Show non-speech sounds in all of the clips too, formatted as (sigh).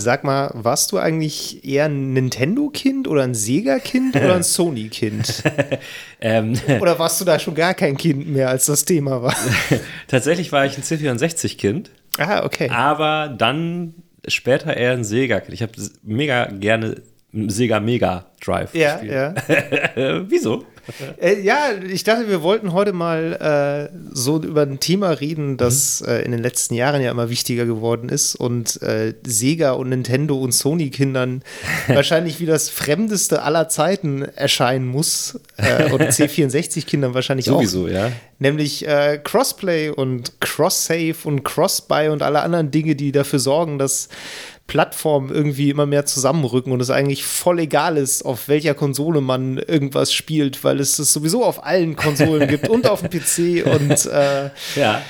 Sag mal, warst du eigentlich eher ein Nintendo-Kind oder ein Sega-Kind oder ein (laughs) Sony-Kind? (laughs) ähm, oder warst du da schon gar kein Kind mehr, als das Thema war? (laughs) Tatsächlich war ich ein C64-Kind. Ah, okay. Aber dann später eher ein Sega-Kind. Ich habe mega gerne Sega Mega Drive ja, gespielt. Ja. Wieso? (laughs) Äh, ja, ich dachte, wir wollten heute mal äh, so über ein Thema reden, das mhm. äh, in den letzten Jahren ja immer wichtiger geworden ist und äh, Sega und Nintendo und Sony-Kindern (laughs) wahrscheinlich wie das Fremdeste aller Zeiten erscheinen muss. Äh, und C64-Kindern wahrscheinlich Sowieso, auch. Sowieso, ja. Nämlich äh, Crossplay und Cross-Save und Cross-Buy und alle anderen Dinge, die dafür sorgen, dass Plattformen irgendwie immer mehr zusammenrücken und es eigentlich voll egal ist, auf welcher Konsole man irgendwas spielt, weil es es sowieso auf allen Konsolen gibt und auf dem (laughs) PC und äh, ja.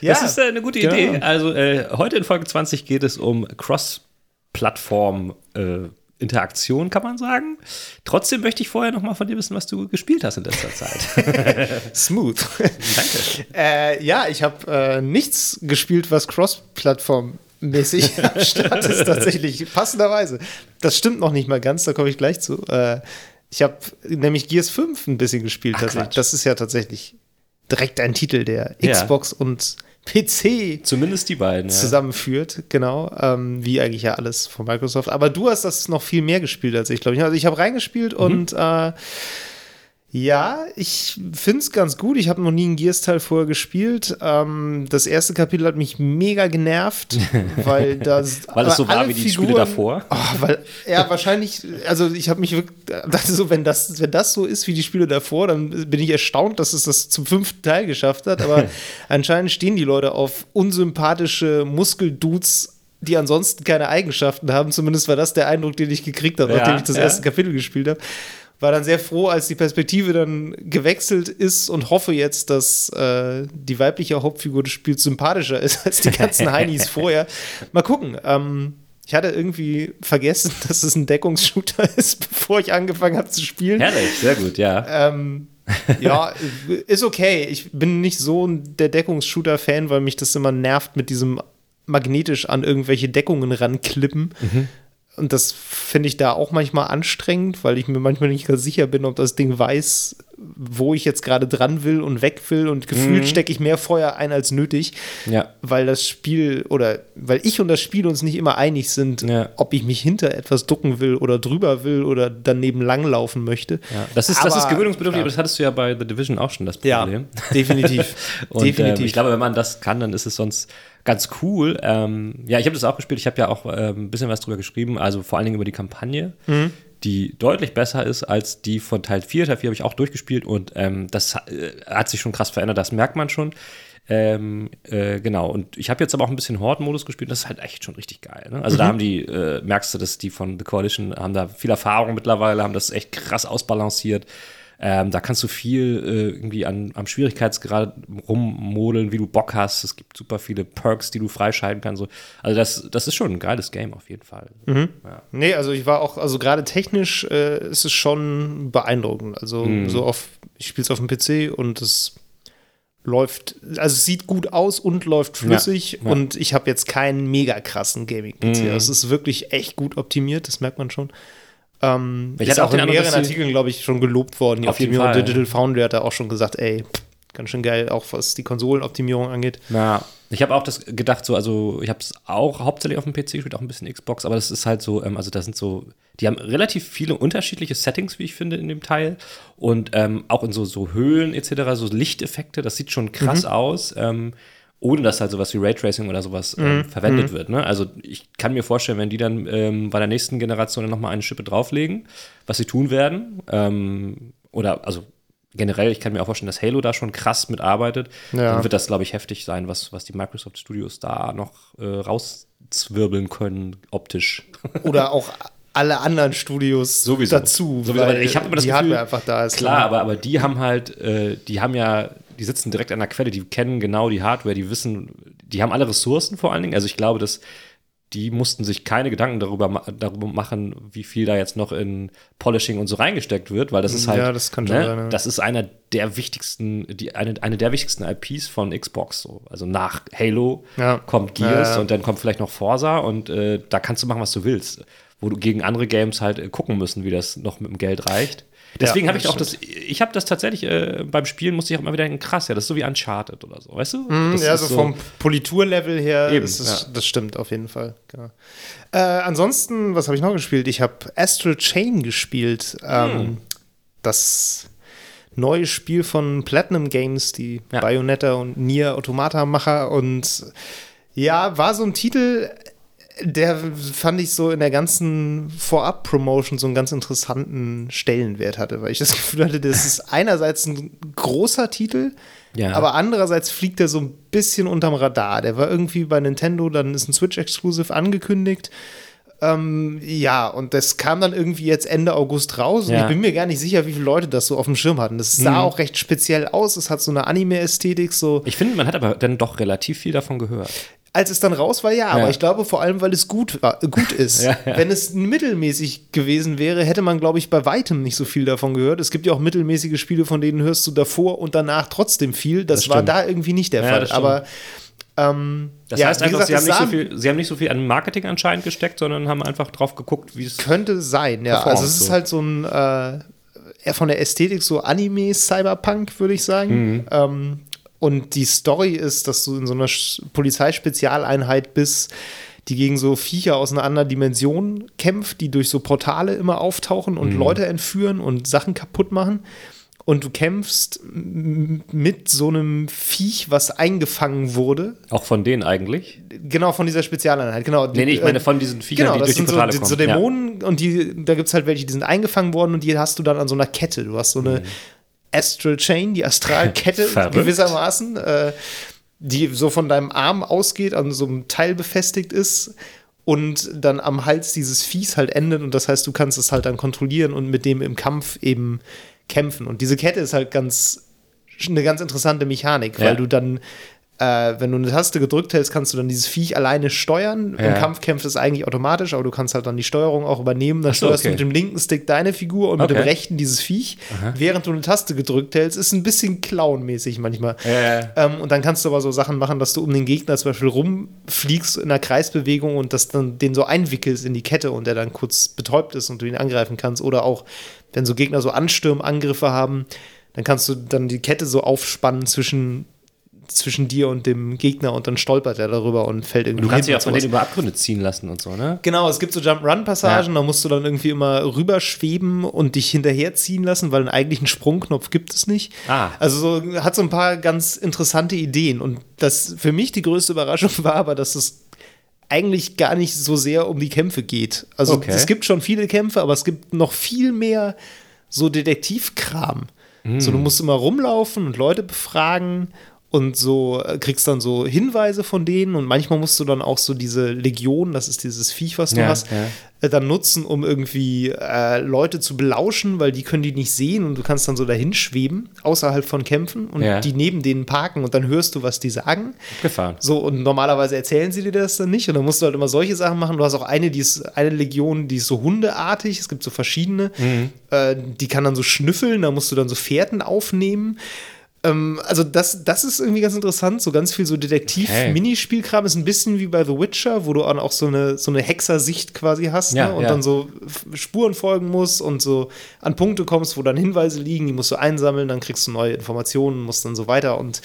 Ja, das ist äh, eine gute Idee. Genau. Also äh, heute in Folge 20 geht es um Cross-Plattform äh, Interaktion, kann man sagen. Trotzdem möchte ich vorher noch mal von dir wissen, was du gespielt hast in letzter Zeit. (laughs) (laughs) Smooth. Danke. Äh, ja, ich habe äh, nichts gespielt, was Cross-Plattform mäßig (laughs) am Start ist tatsächlich, passenderweise. Das stimmt noch nicht mal ganz, da komme ich gleich zu. Äh, ich habe nämlich Gears 5 ein bisschen gespielt Ach, tatsächlich. Das ist ja tatsächlich direkt ein Titel, der ja. Xbox und PC zumindest die beiden zusammenführt, ja. genau, ähm, wie eigentlich ja alles von Microsoft. Aber du hast das noch viel mehr gespielt als ich, glaube ich. Also ich habe reingespielt mhm. und äh, ja, ich finde es ganz gut. Ich habe noch nie einen Gears-Teil vorher gespielt. Ähm, das erste Kapitel hat mich mega genervt, (laughs) weil das. weil es so war wie die Figuren, Spiele davor. Oh, weil, ja, wahrscheinlich, also ich habe mich wirklich, dachte so, wenn das, wenn das so ist wie die Spiele davor, dann bin ich erstaunt, dass es das zum fünften Teil geschafft hat. Aber (laughs) anscheinend stehen die Leute auf unsympathische Muskeldudes die ansonsten keine Eigenschaften haben. Zumindest war das der Eindruck, den ich gekriegt habe, ja, nachdem ich das ja. erste Kapitel gespielt habe war dann sehr froh, als die Perspektive dann gewechselt ist und hoffe jetzt, dass äh, die weibliche Hauptfigur des Spiels sympathischer ist als die ganzen Heinis (laughs) vorher. Mal gucken. Ähm, ich hatte irgendwie vergessen, (laughs) dass es ein Deckungsshooter ist, (laughs) bevor ich angefangen habe zu spielen. Herrlich, sehr gut, ja. Ähm, ja, ist okay. Ich bin nicht so der Deckungsshooter-Fan, weil mich das immer nervt mit diesem magnetisch an irgendwelche Deckungen ranklippen. Mhm. Und das finde ich da auch manchmal anstrengend, weil ich mir manchmal nicht ganz sicher bin, ob das Ding weiß, wo ich jetzt gerade dran will und weg will. Und gefühlt mhm. stecke ich mehr Feuer ein als nötig, ja. weil das Spiel oder weil ich und das Spiel uns nicht immer einig sind, ja. ob ich mich hinter etwas ducken will oder drüber will oder daneben langlaufen möchte. Ja. Das, ist, aber, das ist gewöhnungsbedürftig, aber das hattest du ja bei The Division auch schon das Problem. Ja, definitiv. (laughs) und, definitiv. Ähm, ich glaube, wenn man das kann, dann ist es sonst ganz cool. Ähm, ja, ich habe das auch gespielt. Ich habe ja auch äh, ein bisschen was drüber geschrieben, also vor allen Dingen über die Kampagne, mhm. die deutlich besser ist als die von Teil 4. Teil 4 habe ich auch durchgespielt und ähm, das äh, hat sich schon krass verändert, das merkt man schon. Ähm, äh, genau, und ich habe jetzt aber auch ein bisschen Horde-Modus gespielt, das ist halt echt schon richtig geil. Ne? Also mhm. da haben die, äh, merkst du, dass die von The Coalition haben da viel Erfahrung mittlerweile, haben das echt krass ausbalanciert. Ähm, da kannst du viel äh, irgendwie an, am Schwierigkeitsgrad rummodeln, wie du Bock hast. Es gibt super viele Perks, die du freischalten kannst. So. Also das, das ist schon ein geiles Game auf jeden Fall. Mhm. Ja. Nee, also ich war auch, also gerade technisch äh, ist es schon beeindruckend. Also mhm. so auf, ich spiele es auf dem PC und es läuft, also es sieht gut aus und läuft flüssig ja, ja. und ich habe jetzt keinen mega krassen Gaming-PC. Mhm. Es ist wirklich echt gut optimiert, das merkt man schon. Ähm, ich ist auch in mehreren Artikeln, glaube ich, schon gelobt worden. Die auf Optimierung Digital Foundry hat da auch schon gesagt, ey, ganz schön geil, auch was die Konsolenoptimierung angeht. Ja, ich habe auch das gedacht, so, also ich habe es auch hauptsächlich auf dem PC gespielt, auch ein bisschen Xbox, aber das ist halt so, ähm, also da sind so, die haben relativ viele unterschiedliche Settings, wie ich finde, in dem Teil und ähm, auch in so, so Höhlen etc., so Lichteffekte, das sieht schon krass mhm. aus. Ähm, ohne dass halt sowas wie Raytracing oder sowas ähm, mhm. verwendet mhm. wird. Ne? Also ich kann mir vorstellen, wenn die dann ähm, bei der nächsten Generation nochmal eine Schippe drauflegen, was sie tun werden, ähm, oder also generell, ich kann mir auch vorstellen, dass Halo da schon krass mitarbeitet, ja. dann wird das, glaube ich, heftig sein, was, was die Microsoft Studios da noch äh, rauszwirbeln können, optisch. (laughs) Oder auch alle anderen Studios Sowieso. dazu. Sowieso. Weil ich habe immer das die Gefühl, einfach da ist. Klar, aber, aber die haben halt, äh, die haben ja die sitzen direkt an der Quelle, die kennen genau die Hardware, die wissen, die haben alle Ressourcen vor allen Dingen. Also ich glaube, dass die mussten sich keine Gedanken darüber, darüber machen, wie viel da jetzt noch in Polishing und so reingesteckt wird, weil das ist halt, Ja, das ne, sein, ja. das ist einer der wichtigsten, die, eine, eine der wichtigsten IPs von Xbox. So. Also nach Halo Ja. kommt Gears und dann kommt vielleicht noch Forza und äh, da kannst du machen, was du willst. Wo du gegen andere Games halt äh, gucken müssen, wie das noch mit dem Geld reicht. Deswegen Ja, habe ich auch das, ich habe das tatsächlich äh, beim Spielen musste ich auch immer wieder denken, krass, ja, das ist so wie Uncharted oder so, weißt du? Das ja, so vom Politurlevel her Eben, es, ja. das stimmt auf jeden Fall. Genau. Äh, ansonsten, was habe ich noch gespielt? Ich habe Astral Chain gespielt. Hm. Ähm, Das neue Spiel von Platinum Games, die Ja. Bayonetta und Nier Automata-Macher. Und ja, war so ein Titel, der fand ich so in der ganzen Vorab-Promotion so einen ganz interessanten Stellenwert hatte, weil ich das Gefühl hatte, das ist (laughs) einerseits ein großer Titel, Ja. aber andererseits fliegt er so ein bisschen unterm Radar. Der war irgendwie bei Nintendo, dann ist ein Switch-Exclusive angekündigt. Ähm, ja, und das kam dann irgendwie jetzt Ende August raus. Und Ja. ich bin mir gar nicht sicher, wie viele Leute das so auf dem Schirm hatten. Das sah auch recht speziell aus. Es hat so eine Anime-Ästhetik, so. Ich finde, man hat aber dann doch relativ viel davon gehört. Als es dann raus war, ja, aber Ja. ich glaube vor allem, weil es gut, war, äh, gut (laughs) ist. Ja. Wenn es mittelmäßig gewesen wäre, hätte man, glaube ich, bei weitem nicht so viel davon gehört. Es gibt ja auch mittelmäßige Spiele, von denen hörst du davor und danach trotzdem viel. Das, Das war da irgendwie nicht der Fall. das stimmt. Ähm, Das ja, heißt einfach, gesagt, sie, haben nicht so viel, sie haben nicht so viel an Marketing anscheinend gesteckt, sondern haben einfach drauf geguckt, wie es. Könnte sein, ja. Also es ist so. halt so ein äh, von der Ästhetik so Anime-Cyberpunk, würde ich sagen. Mhm. Ähm, und die Story ist, dass du in so einer Polizeispezialeinheit bist, die gegen so Viecher aus einer anderen Dimension kämpft, die durch so Portale immer auftauchen Mhm. und Leute entführen und Sachen kaputt machen. Und du kämpfst mit so einem Viech, was eingefangen wurde. Auch von denen eigentlich. Genau, von dieser Spezialeinheit. Genau. Nee, nee, ich meine von diesen Viechern, Genau, die das durch die sind so, Portale die- kommen. so Dämonen und die, da gibt es halt welche, die sind eingefangen worden und die hast du dann an so einer Kette. Du hast so eine Astral Chain, die Astralkette (laughs) Mhm. Gewissermaßen, äh, die so von deinem Arm ausgeht, an so einem Teil befestigt ist und dann am Hals dieses Viehs halt endet und das heißt, du kannst es halt dann kontrollieren und mit dem im Kampf eben kämpfen. Und diese Kette ist halt ganz eine ganz interessante Mechanik, weil Ja. du dann äh, wenn du eine Taste gedrückt hältst, kannst du dann dieses Viech alleine steuern. Im Ja. Kampf kämpft es eigentlich automatisch, aber du kannst halt dann die Steuerung auch übernehmen. Dann so, steuerst du okay. mit dem linken Stick deine Figur und mit Okay. dem rechten dieses Viech, während du eine Taste gedrückt hältst. Ist ein bisschen clownmäßig manchmal. Ja. Ähm, und dann kannst du aber so Sachen machen, dass du um den Gegner zum Beispiel rumfliegst in einer Kreisbewegung und das dann den so einwickelst in die Kette und der dann kurz betäubt ist und du ihn angreifen kannst. Oder auch, wenn so Gegner so Ansturmangriffe haben, dann kannst du dann die Kette so aufspannen zwischen zwischen dir und dem Gegner und dann stolpert er darüber und fällt irgendwie Du kannst dich auch von und denen über Abgründe ziehen lassen und so, ne? Genau, es gibt so Jump-Run-Passagen, da musst du dann irgendwie immer rüberschweben und dich hinterherziehen lassen, weil einen eigentlichen Sprungknopf gibt es nicht. Ah. Also so, hat so ein paar ganz interessante Ideen. Und das für mich die größte Überraschung (laughs) war aber, dass es eigentlich gar nicht so sehr um die Kämpfe geht. Also Okay. es gibt schon viele Kämpfe, aber es gibt noch viel mehr so Detektivkram. So, du musst immer rumlaufen und Leute befragen und so äh, kriegst dann so Hinweise von denen und manchmal musst du dann auch so diese Legion, das ist dieses Viech, was du Ja, hast, ja. äh, dann nutzen, um irgendwie äh, Leute zu belauschen, weil die können die nicht sehen und du kannst dann so dahin schweben, außerhalb von Kämpfen und Ja. die neben denen parken und dann hörst du, was die sagen. Gefahren. So, und normalerweise erzählen sie dir das dann nicht. Und dann musst du halt immer solche Sachen machen. Du hast auch eine, die ist, eine Legion, die ist so hundeartig. Es gibt so verschiedene. Mhm. Äh, die kann dann so schnüffeln, da musst du dann so Fährten aufnehmen. Ähm, also, das, das ist irgendwie ganz interessant. So ganz viel so Okay. Detektiv-Minispielkram ist ein bisschen wie bei The Witcher, wo du dann auch so eine, so eine Hexersicht quasi hast Ja, ne? und ja. dann so Spuren folgen musst und so an Punkte kommst, wo dann Hinweise liegen, die musst du einsammeln, dann kriegst du neue Informationen, musst dann so weiter und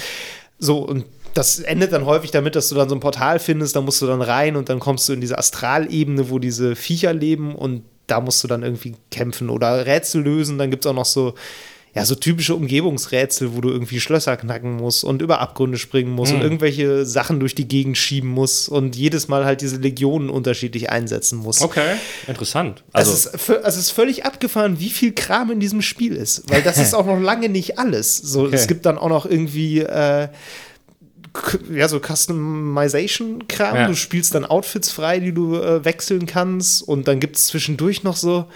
so und das endet dann häufig damit, dass du dann so ein Portal findest, da musst du dann rein und dann kommst du in diese Astralebene, wo diese Viecher leben und da musst du dann irgendwie kämpfen oder Rätsel lösen. Dann gibt es auch noch so, ja, so typische Umgebungsrätsel, wo du irgendwie Schlösser knacken musst und über Abgründe springen musst und irgendwelche Sachen durch die Gegend schieben musst und jedes Mal halt diese Legionen unterschiedlich einsetzen musst. Okay, interessant. Also, es, ist, es ist völlig abgefahren, wie viel Kram in diesem Spiel ist. Weil das (laughs) ist auch noch lange nicht alles. So, Okay. Es gibt dann auch noch irgendwie äh, ja, so Customization-Kram. Ja. Du spielst dann Outfits frei, die du äh, wechseln kannst. Und dann gibt es zwischendurch noch so,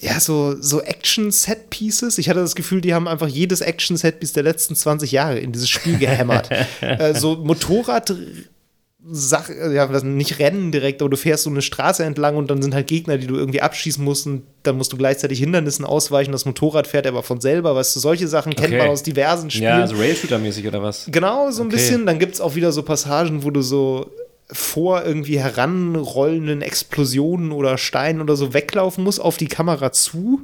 ja, so, so Action-Set-Pieces. Ich hatte das Gefühl, die haben einfach jedes Action-Set-Piece der letzten 20 Jahre in dieses Spiel gehämmert. (laughs) äh, so Motorrad Sache, ja, nicht rennen direkt, aber du fährst so eine Straße entlang und dann sind halt Gegner, die du irgendwie abschießen musst und dann musst du gleichzeitig Hindernissen ausweichen. Das Motorrad fährt aber von selber, weißt du, solche Sachen kennt Okay. man aus diversen Spielen. Ja, also Rail-Shooter-mäßig oder was? Genau, so ein Okay. bisschen. Dann gibt es auch wieder so Passagen, wo du so vor irgendwie heranrollenden Explosionen oder Steinen oder so weglaufen musst auf die Kamera zu.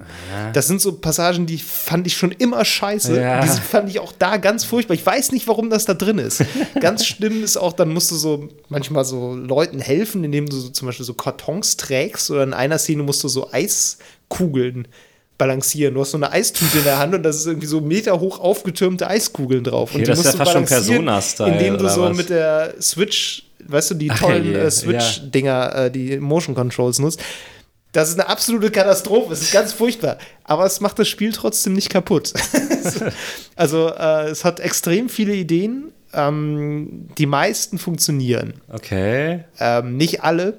Das sind so Passagen, die fand ich schon immer scheiße. Ja. Die fand ich auch da ganz furchtbar. Ich weiß nicht, warum das da drin ist. (laughs) ganz schlimm ist auch, dann musst du so manchmal so Leuten helfen, indem du so zum Beispiel so Kartons trägst oder in einer Szene musst du so Eiskugeln balancieren. Du hast so eine Eistüte in der Hand und das ist irgendwie so meterhoch aufgetürmte Eiskugeln drauf. und das ist ja fast schon Persona-Style, Indem du so was? mit der Switch, weißt du, die tollen herrje, äh, Switch-Dinger, äh, die Motion Controls nutzt. Das ist eine absolute Katastrophe. Es ist ganz furchtbar. Aber es macht das Spiel trotzdem nicht kaputt. (laughs) also, äh, es hat extrem viele Ideen. Ähm, die meisten funktionieren. Okay. Ähm, nicht alle.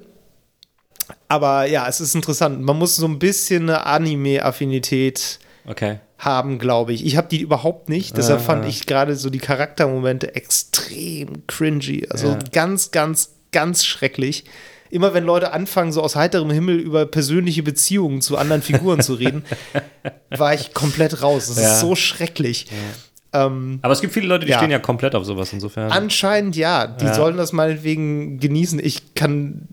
Aber ja, es ist interessant. Man muss so ein bisschen eine Anime-Affinität Okay. Haben, glaube ich. Ich habe die überhaupt nicht. Deshalb Ah. fand ich gerade so die Charaktermomente extrem cringy. Also Ja. ganz, ganz, ganz schrecklich. Immer wenn Leute anfangen, so aus heiterem Himmel über persönliche Beziehungen zu anderen Figuren zu reden, (laughs) war ich komplett raus. Das Ja. ist so schrecklich. Ähm, Aber es gibt viele Leute, die Ja. stehen ja komplett auf sowas insofern. anscheinend ja. Die Ja. sollen das meinetwegen genießen. Ich kann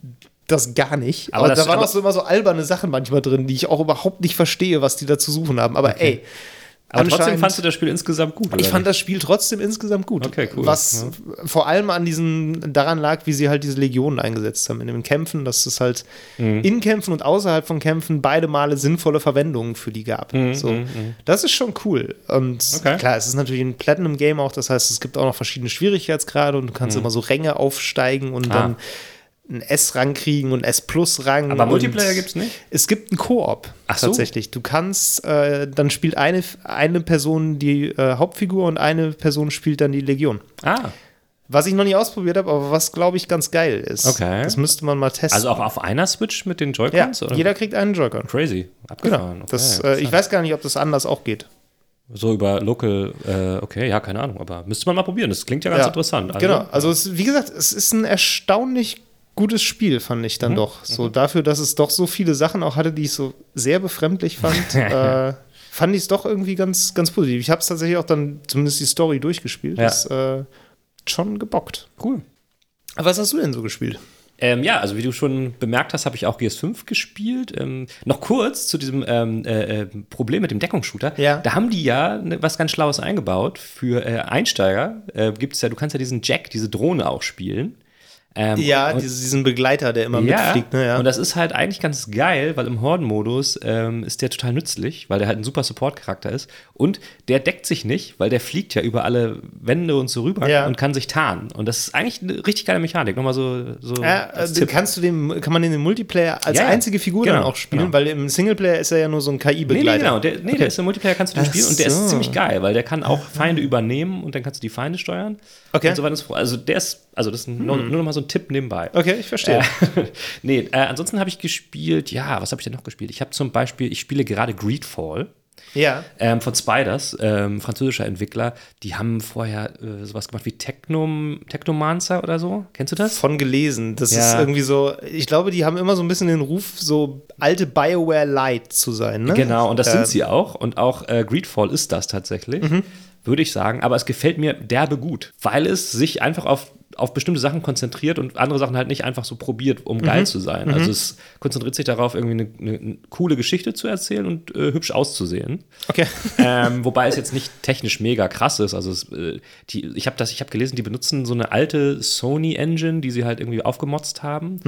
das gar nicht. Aber Aber, das- da waren aber- auch so immer so alberne Sachen manchmal drin, die ich auch überhaupt nicht verstehe, was die da zu suchen haben. Aber ey. Aber trotzdem fandst du das Spiel insgesamt gut, Ich fand das Spiel trotzdem insgesamt gut. Okay, cool. Was vor allem an diesen, daran lag, wie sie halt diese Legionen eingesetzt haben in den Kämpfen, dass es halt Mhm. in Kämpfen und außerhalb von Kämpfen beide Male sinnvolle Verwendungen für die gab. so. Das ist schon cool. Und Mhm, Okay. klar, es ist natürlich ein Platinum-Game auch, das heißt, es gibt auch noch verschiedene Schwierigkeitsgrade und du kannst immer so Ränge aufsteigen und Mhm. Ah. dann einen S-Rang kriegen und einen S-Plus-Rang. Aber Multiplayer gibt's nicht? Es gibt einen Koop so. tatsächlich. Du kannst, äh, dann spielt eine, eine Person die äh, Hauptfigur und eine Person spielt dann die Legion. Ah, Was ich noch nicht ausprobiert habe, aber was glaube ich ganz geil ist. Okay. Das müsste man mal testen. also auch auf einer Switch mit den ja, Joy-Cons? oder? jeder kriegt einen Joy-Con. Crazy. Genau. Abgefahren. Das, Okay, äh, ich weiß gar nicht, ob das anders auch geht. So über Local, äh, okay, ja, keine Ahnung, aber müsste man mal probieren. Das klingt ja ganz Ja. interessant. genau. Also, es, wie gesagt, es ist ein erstaunlich gutes Spiel, fand ich Mhm. dann doch. So dafür, dass es doch so viele Sachen auch hatte, die ich so sehr befremdlich fand, (laughs) äh, fand ich es doch irgendwie ganz, ganz positiv. Ich habe es tatsächlich auch dann zumindest die Story durchgespielt. Ja. Das äh, schon gebockt. Cool. Aber was hast du denn so gespielt? Ähm, ja, also wie du schon bemerkt hast, habe ich auch GS5 gespielt. Ähm, noch kurz zu diesem ähm, äh, äh, Problem mit dem Deckungsshooter. Ja. Da haben die ja ne, was ganz Schlaues eingebaut. Für äh, Einsteiger äh, gibt es ja, du kannst ja diesen Jack, diese Drohne auch spielen. Ähm, Ja, und- diesen Begleiter, der immer ja, mitfliegt. Ne? Ja. und das ist halt eigentlich ganz geil, weil im Horden-Modus ähm, ist der total nützlich, weil der halt ein super Support-Charakter ist. Und der deckt sich nicht, weil der fliegt ja über alle Wände und so rüber Ja. und kann sich tarnen. Und das ist eigentlich eine richtig geile Mechanik. Nochmal so, so Ja, als Tipp. kannst du den, kann man den im Multiplayer als Ja, einzige Figur Genau, dann auch spielen, genau. weil im Singleplayer ist er ja nur so ein Nee, KI-Begleiter. nee, genau. Der, nee, der ist im Multiplayer, kannst du den Ach spielen und der so. ist ziemlich geil, weil der kann auch Feinde übernehmen und dann kannst du die Feinde steuern. Okay. Und so weiter und so fort. Also der ist, also das ist nur, nur noch mal so ein Tipp nebenbei. Okay, ich verstehe. Äh, (laughs) nee, äh, ansonsten habe ich gespielt, ja, was habe ich denn noch gespielt? Ich habe zum Beispiel, ich spiele gerade Greedfall. Ja. Ähm, von Spiders, ähm, französischer Entwickler, die haben vorher äh, sowas gemacht wie Technom, Technomancer oder so. Kennst du das? Von gelesen. Das Ja. ist irgendwie so, ich glaube, die haben immer so ein bisschen den Ruf, so alte Bioware Light zu sein. Ne? Genau, und das Äh, sind sie auch. Und auch äh, Greedfall ist das tatsächlich, würde ich sagen. Aber es gefällt mir derbe gut, weil es sich einfach auf, auf bestimmte Sachen konzentriert und andere Sachen halt nicht einfach so probiert, um geil zu sein. Also es konzentriert sich darauf, irgendwie eine, eine, coole Geschichte zu erzählen und äh, hübsch auszusehen. Okay. (laughs) ähm, wobei es jetzt nicht technisch mega krass ist. Also es, äh, die, ich habe das, ich habe gelesen, die benutzen so eine alte Sony Engine, die sie halt irgendwie aufgemotzt haben.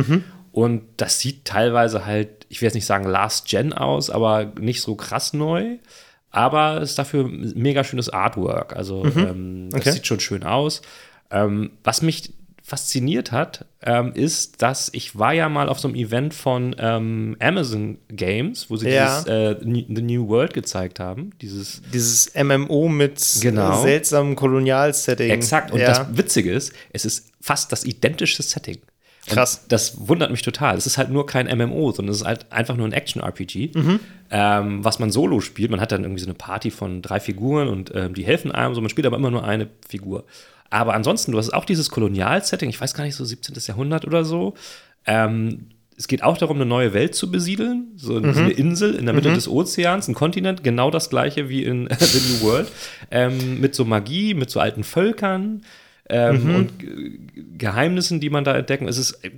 Und das sieht teilweise halt, ich will jetzt nicht sagen Last Gen aus, aber nicht so krass neu. Aber es ist dafür mega schönes Artwork. Also ähm, das Okay. sieht schon schön aus. Ähm, was mich fasziniert hat, ähm, ist, dass ich war ja mal auf so einem Event von ähm, Amazon Games, wo sie Ja. dieses äh, The New World gezeigt haben. Dieses Dieses MMO mit Genau. seltsamem Kolonialsetting. Exakt. Und ja. das Witzige ist, es ist fast das identische Setting. Und Krass. Das wundert mich total. Es ist halt nur kein MMO, sondern es ist halt einfach nur ein Action-RPG, Mhm. ähm, was man solo spielt. Man hat dann irgendwie so eine Party von drei Figuren und ähm, die helfen einem, so man spielt aber immer nur eine Figur. Aber ansonsten, du hast auch dieses Kolonialsetting, ich weiß gar nicht, so 17. Jahrhundert oder so. Ähm, es geht auch darum, eine neue Welt zu besiedeln, so mhm. eine Insel in der Mitte mhm. des Ozeans, ein Kontinent, genau das gleiche wie in (laughs) The New World, ähm, mit so Magie, mit so alten Völkern ähm, mhm. und Geheimnissen, die man da entdecken. Es ist äh,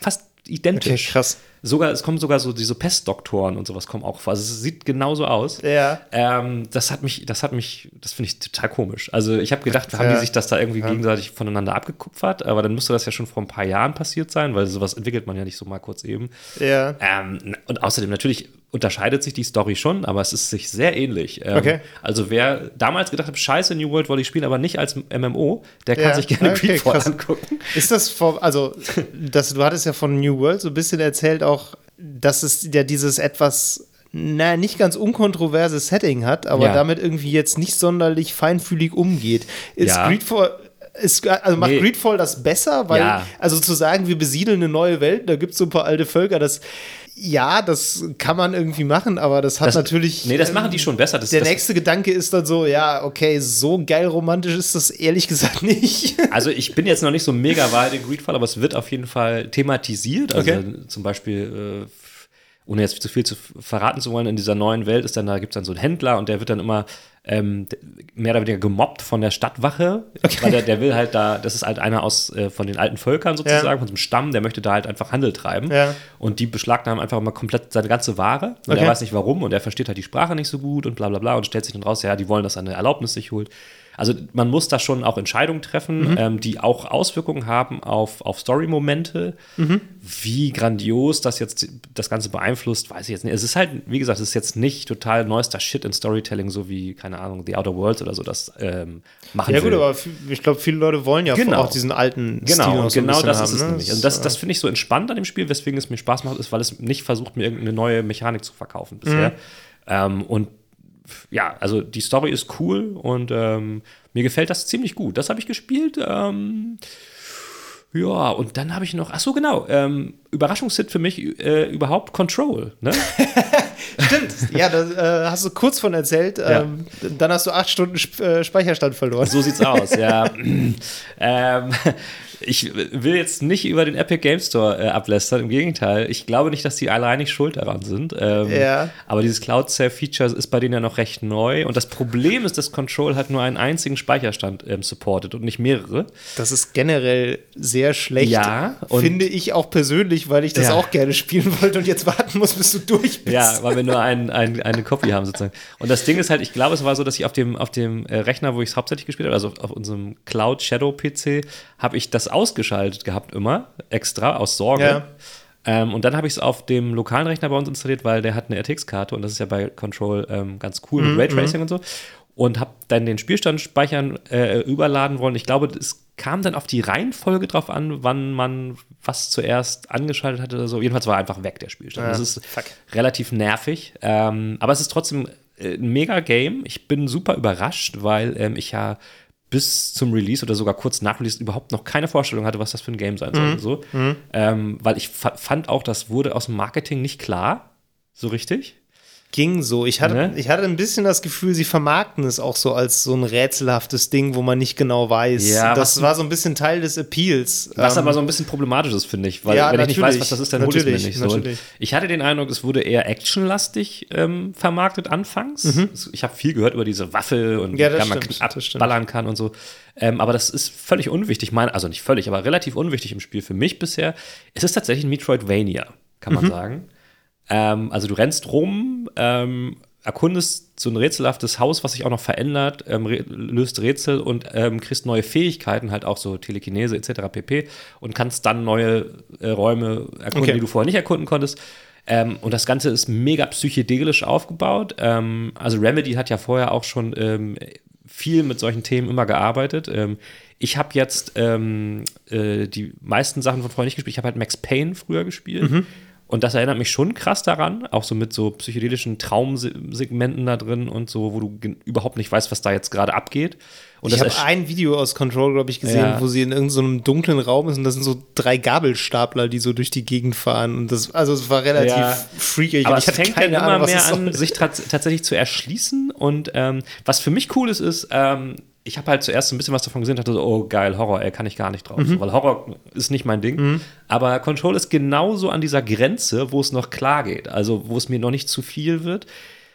fast identisch. Okay, krass. Sogar, es kommen sogar so diese Pestdoktoren und sowas kommen auch vor. Also es sieht genauso aus. Ja. Ähm, das hat mich, das hat mich, das finde ich total komisch. Also ich habe gedacht, ja. haben die sich das da irgendwie ja. gegenseitig voneinander abgekupfert, aber dann müsste das ja schon vor ein paar Jahren passiert sein, weil sowas entwickelt man ja nicht so mal kurz eben. Ja. Ähm, und außerdem natürlich unterscheidet sich die Story schon, aber es ist sich sehr ähnlich. Ähm, okay. Also wer damals gedacht hat, scheiße, New World wollte ich spielen, aber nicht als MMO, der kann ja. sich gerne okay, Greedfall angucken. Ist das vor, also das, du hattest ja von New World so ein bisschen erzählt auch, dass es ja dieses etwas na, nicht ganz unkontroverse Setting hat, aber ja. damit irgendwie jetzt nicht sonderlich feinfühlig umgeht. Ist ja. Greedfall ist, also macht nee. Greedfall das besser? Weil, ja. also zu sagen, wir besiedeln eine neue Welt, da gibt es so ein paar alte Völker, das ja, das kann man irgendwie machen, aber das hat das, natürlich. Nee, das machen die schon besser. Das, der das, nächste Gedanke ist dann so, ja, okay, so geil romantisch ist das ehrlich gesagt (laughs) nicht. Also ich bin jetzt noch nicht so mega weit in Greedfall, aber es wird auf jeden Fall thematisiert. Also okay. zum Beispiel, äh, ohne jetzt zu viel zu verraten zu wollen, in dieser neuen Welt ist dann, da gibt es dann so einen Händler und der wird dann immer ähm, mehr oder weniger gemobbt von der Stadtwache, okay. weil der, der, will halt da, das ist halt einer aus äh, von den alten Völkern sozusagen, ja. von so einem Stamm, der möchte da halt einfach Handel treiben. Ja. Und die beschlagnahmen einfach mal komplett seine ganze Ware. Und okay. er weiß nicht warum und er versteht halt die Sprache nicht so gut und bla bla bla und stellt sich dann raus, ja, die wollen, dass er eine Erlaubnis sich holt. Also man muss da schon auch Entscheidungen treffen, mhm. ähm, die auch Auswirkungen haben auf, auf Story-Momente. Mhm. Wie grandios das jetzt das Ganze beeinflusst, weiß ich jetzt nicht. Es ist halt, wie gesagt, es ist jetzt nicht total neuester Shit in Storytelling, so wie, keine Ahnung, The Outer Worlds oder so das ähm, machen Ja gut, will. aber ich glaube, viele Leute wollen ja genau. auch diesen alten genau, Stil Genau, das haben, ist es ne? nämlich. Also das, das finde ich so entspannt an dem Spiel, weswegen es mir Spaß macht, ist, weil es nicht versucht, mir irgendeine neue Mechanik zu verkaufen bisher. Mhm. Ähm, und ja, also die Story ist cool und ähm, mir gefällt das ziemlich gut. Das habe ich gespielt. Ähm, ja, und dann habe ich noch, ach so, genau, ähm, Überraschungshit für mich äh, überhaupt Control, ne? (laughs) Stimmt, ja, da äh, hast du kurz von erzählt. Ja. Ähm, dann hast du acht Stunden Sp äh, Speicherstand verloren. So sieht's aus, ja. (laughs) ähm, ich will jetzt nicht über den Epic Game Store äh, ablästern, im Gegenteil. Ich glaube nicht, dass die alleinig schuld daran sind. Ähm, ja. Aber dieses Cloud Save Feature ist bei denen ja noch recht neu. Und das Problem ist, dass Control hat nur einen einzigen Speicherstand ähm, supportet und nicht mehrere. Das ist generell sehr schlecht. Ja. Finde ich auch persönlich, weil ich das ja. auch gerne spielen wollte und jetzt warten muss, bis du durch bist. Ja, weil wir nur ein, ein, eine Copy haben sozusagen. Und das Ding ist halt, ich glaube, es war so, dass ich auf dem, auf dem äh, Rechner, wo ich es hauptsächlich gespielt habe, also auf, auf unserem Cloud Shadow PC, habe ich das ausgeschaltet gehabt immer, extra, aus Sorge. Ja. Ähm, und dann habe ich es auf dem lokalen Rechner bei uns installiert, weil der hat eine RTX-Karte und das ist ja bei Control ähm, ganz cool mhm, mit Raytracing mhm. und so. Und habe dann den Spielstand speichern, äh, überladen wollen. Ich glaube, es kam dann auf die Reihenfolge drauf an, wann man was zuerst angeschaltet hatte oder so. Jedenfalls war einfach weg, der Spielstand. Ja, das ist fuck. relativ nervig. Ähm, aber es ist trotzdem äh, ein mega Game. Ich bin super überrascht, weil ähm, ich ja bis zum Release oder sogar kurz nach Release überhaupt noch keine Vorstellung hatte, was das für ein Game sein soll. Mhm. So. Mhm. Ähm, weil ich fand auch, das wurde aus dem Marketing nicht klar, so richtig ging so. Ich hatte, ne? ich hatte ein bisschen das Gefühl, sie vermarkten es auch so als so ein rätselhaftes Ding, wo man nicht genau weiß. Ja, das war so ein bisschen Teil des Appeals. Was ähm, aber so ein bisschen problematisch ist, finde ich. Weil, ja, wenn ich nicht weiß, was das ist, dann hole ich es mir nicht so. Ich hatte den Eindruck, es wurde eher actionlastig ähm, vermarktet anfangs. Mhm. Ich habe viel gehört über diese Waffe und ja, wie man abballern kann und so. Ähm, aber das ist völlig unwichtig. Mein, also nicht völlig, aber relativ unwichtig im Spiel für mich bisher. Es ist tatsächlich ein Metroidvania, kann man mhm. sagen. Ähm, also du rennst rum, ähm, erkundest so ein rätselhaftes Haus, was sich auch noch verändert, ähm, löst Rätsel und ähm, kriegst neue Fähigkeiten, halt auch so Telekinese etc. pp. und kannst dann neue äh, Räume erkunden, okay. die du vorher nicht erkunden konntest. Ähm, und das Ganze ist mega psychedelisch aufgebaut. Ähm, also Remedy hat ja vorher auch schon ähm, viel mit solchen Themen immer gearbeitet. Ähm, ich habe jetzt äh, die meisten Sachen von vorher nicht gespielt. Ich habe halt Max Payne früher gespielt. Mhm. Und das erinnert mich schon krass daran, auch so mit so psychedelischen Traumsegmenten da drin und so, wo du überhaupt nicht weißt, was da jetzt gerade abgeht. Und ich habe ein Video aus Control, glaube ich, gesehen, ja. wo sie in irgendeinem so dunklen Raum ist und das sind so drei Gabelstapler, die so durch die Gegend fahren. Und das, also es war relativ ja. freakig. Aber ich es fängt keine immer mehr an, sich tatsächlich zu erschließen. Und ähm, was für mich cool ist, ist, ähm, ich habe halt zuerst ein bisschen was davon gesehen und dachte so, oh geil, Horror, ey, kann ich gar nicht drauf. Mhm. So, weil Horror ist nicht mein Ding. Aber Control ist genauso an dieser Grenze, wo es noch klar geht. Also, wo es mir noch nicht zu viel wird.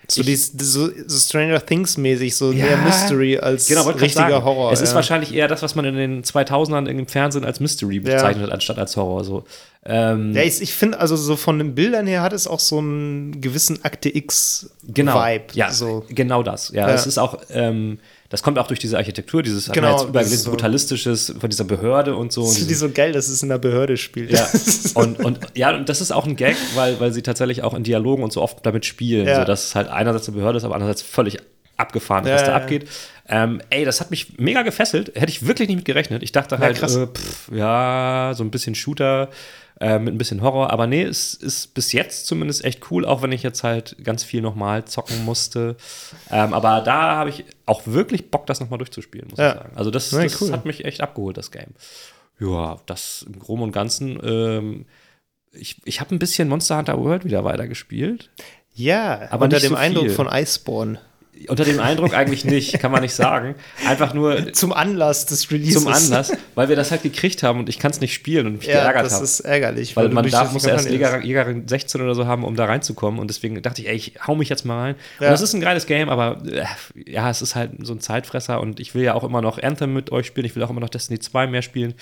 So, Ich- dies, so, so Stranger Things mäßig, so Ja. mehr Mystery als Genau, richtiger sagen. Horror. Es ist ja. wahrscheinlich eher das, was man in den 2000ern im Fernsehen als Mystery bezeichnet hat, anstatt als Horror. So. Ähm, Ja, ich, ich finde, also so von den Bildern her hat es auch so einen gewissen Akte X-Vibe. genau. Ja, So. genau das. Ja, Ja. es ist auch, ähm, das kommt auch durch diese Architektur, dieses Genau, jetzt übergelesen, so- brutalistisches von dieser Behörde und so. Das finde ich dieses- so geil, dass es in der Behörde spielt. Ja, (laughs) und, und ja, und das ist auch ein Gag, weil, weil sie tatsächlich auch in Dialogen und so oft damit spielen, Ja. so dass es halt einerseits eine Behörde ist, aber andererseits völlig abgefahren, ist, Ja, was da ja, ja. abgeht. Ähm, ey, das hat mich mega gefesselt. Hätte ich wirklich nicht mit gerechnet. Ich dachte halt, krass. äh, pff, ja, so ein bisschen Shooter äh, mit ein bisschen Horror. Aber nee, es ist bis jetzt zumindest echt cool, auch wenn ich jetzt halt ganz viel nochmal zocken musste. Ähm, aber da habe ich auch wirklich Bock, das nochmal durchzuspielen, muss Ja. ich sagen. Also das, Ja, das cool. hat mich echt abgeholt, das Game. Ja, das im Groben und Ganzen. Ähm, ich ich habe ein bisschen Monster Hunter World wieder weitergespielt. Ja, Aber unter dem so Eindruck von Iceborne. Unter dem Eindruck eigentlich nicht, kann man nicht sagen. Einfach nur Zum Anlass des Releases. zum Anlass, weil wir das halt gekriegt haben und ich kann es nicht spielen und mich Ja, geärgert das habe. ist ärgerlich. Weil du man darf, muss erst Jäger, Jägerin 16 oder so haben, um da reinzukommen. Und deswegen dachte ich, ey, ich hau mich jetzt mal rein. Ja. Und das ist ein geiles Game, aber äh, ja, es ist halt so ein Zeitfresser und ich will ja auch immer noch Anthem mit euch spielen. Ich will auch immer noch Destiny 2 mehr spielen.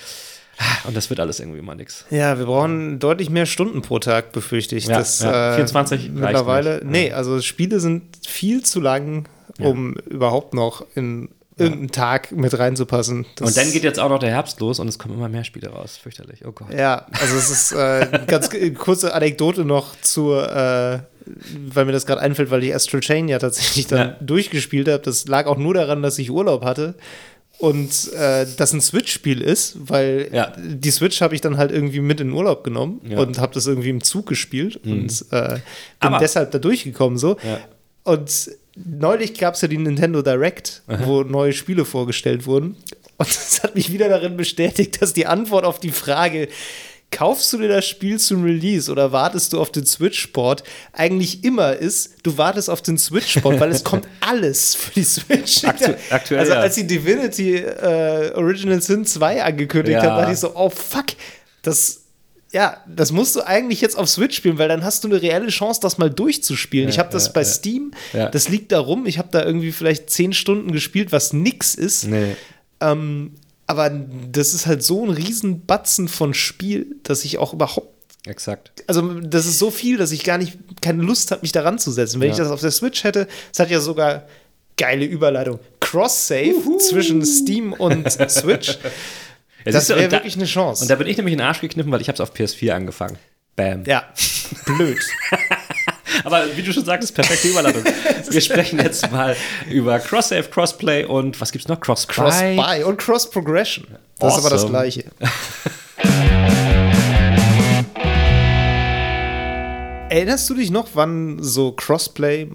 Und das wird alles irgendwie mal nix. Ja, wir brauchen deutlich mehr Stunden pro Tag, befürchte ich. Ja, das, ja, äh, 24 reicht mittlerweile. nicht. Nee, also Spiele sind viel zu lang, um überhaupt noch in irgendeinen Tag mit reinzupassen. Das- Und dann geht jetzt auch noch der Herbst los und es kommen immer mehr Spiele raus. Fürchterlich. Oh Gott. Ja, also es ist äh, (laughs) ganz kurze Anekdote noch zur, äh, weil mir das gerade einfällt, weil ich Astral Chain ja tatsächlich dann Ja. durchgespielt habe. Das lag auch nur daran, dass ich Urlaub hatte und äh, das ein Switch-Spiel ist, weil Ja. die Switch habe ich dann halt irgendwie mit in den Urlaub genommen Ja. und habe das irgendwie im Zug gespielt und äh, bin Aber- deshalb da durchgekommen so. Ja. Und neulich gab es ja die Nintendo Direct, wo neue Spiele vorgestellt wurden. Und (laughs) das hat mich wieder darin bestätigt, dass die Antwort auf die Frage, kaufst du dir das Spiel zum Release oder wartest du auf den Switch-Port, eigentlich immer ist, du wartest auf den Switch-Port, weil es kommt (laughs) alles für die Switch. Aktu- aktuell, also ja. als die Divinity äh, Original Sin 2 angekündigt Ja. hat, dachte ich so, oh fuck, das ja, das musst du eigentlich jetzt auf Switch spielen, weil dann hast du eine reelle Chance, das mal durchzuspielen. ich habe das ja, bei ja. Steam, Ja. das liegt darum, ich habe da irgendwie vielleicht zehn Stunden gespielt, was nix ist. Nee. Ähm, aber das ist halt so ein Riesenbatzen von Spiel, dass ich auch überhaupt, Exakt. also das ist so viel, dass ich gar nicht, keine Lust habe, mich daran zu setzen. Wenn Ja. ich das auf der Switch hätte, es hat ja sogar geile Überleitung. Cross-Save zwischen Steam und (laughs) Switch. Ja, Das wäre da- wirklich eine Chance. Und da bin ich nämlich in den Arsch gekniffen, weil ich habe es auf PS4 angefangen. Bam. ja, (laughs) blöd. Aber wie du schon sagtest, perfekte Überleitung. (laughs) Wir sprechen jetzt mal über Cross-Save, Crossplay und was gibt's noch? Cross-Buy. Cross-Buy und Cross-Progression. Das ist aber das Awesome. Gleiche. (laughs) Erinnerst du dich noch, wann so Crossplay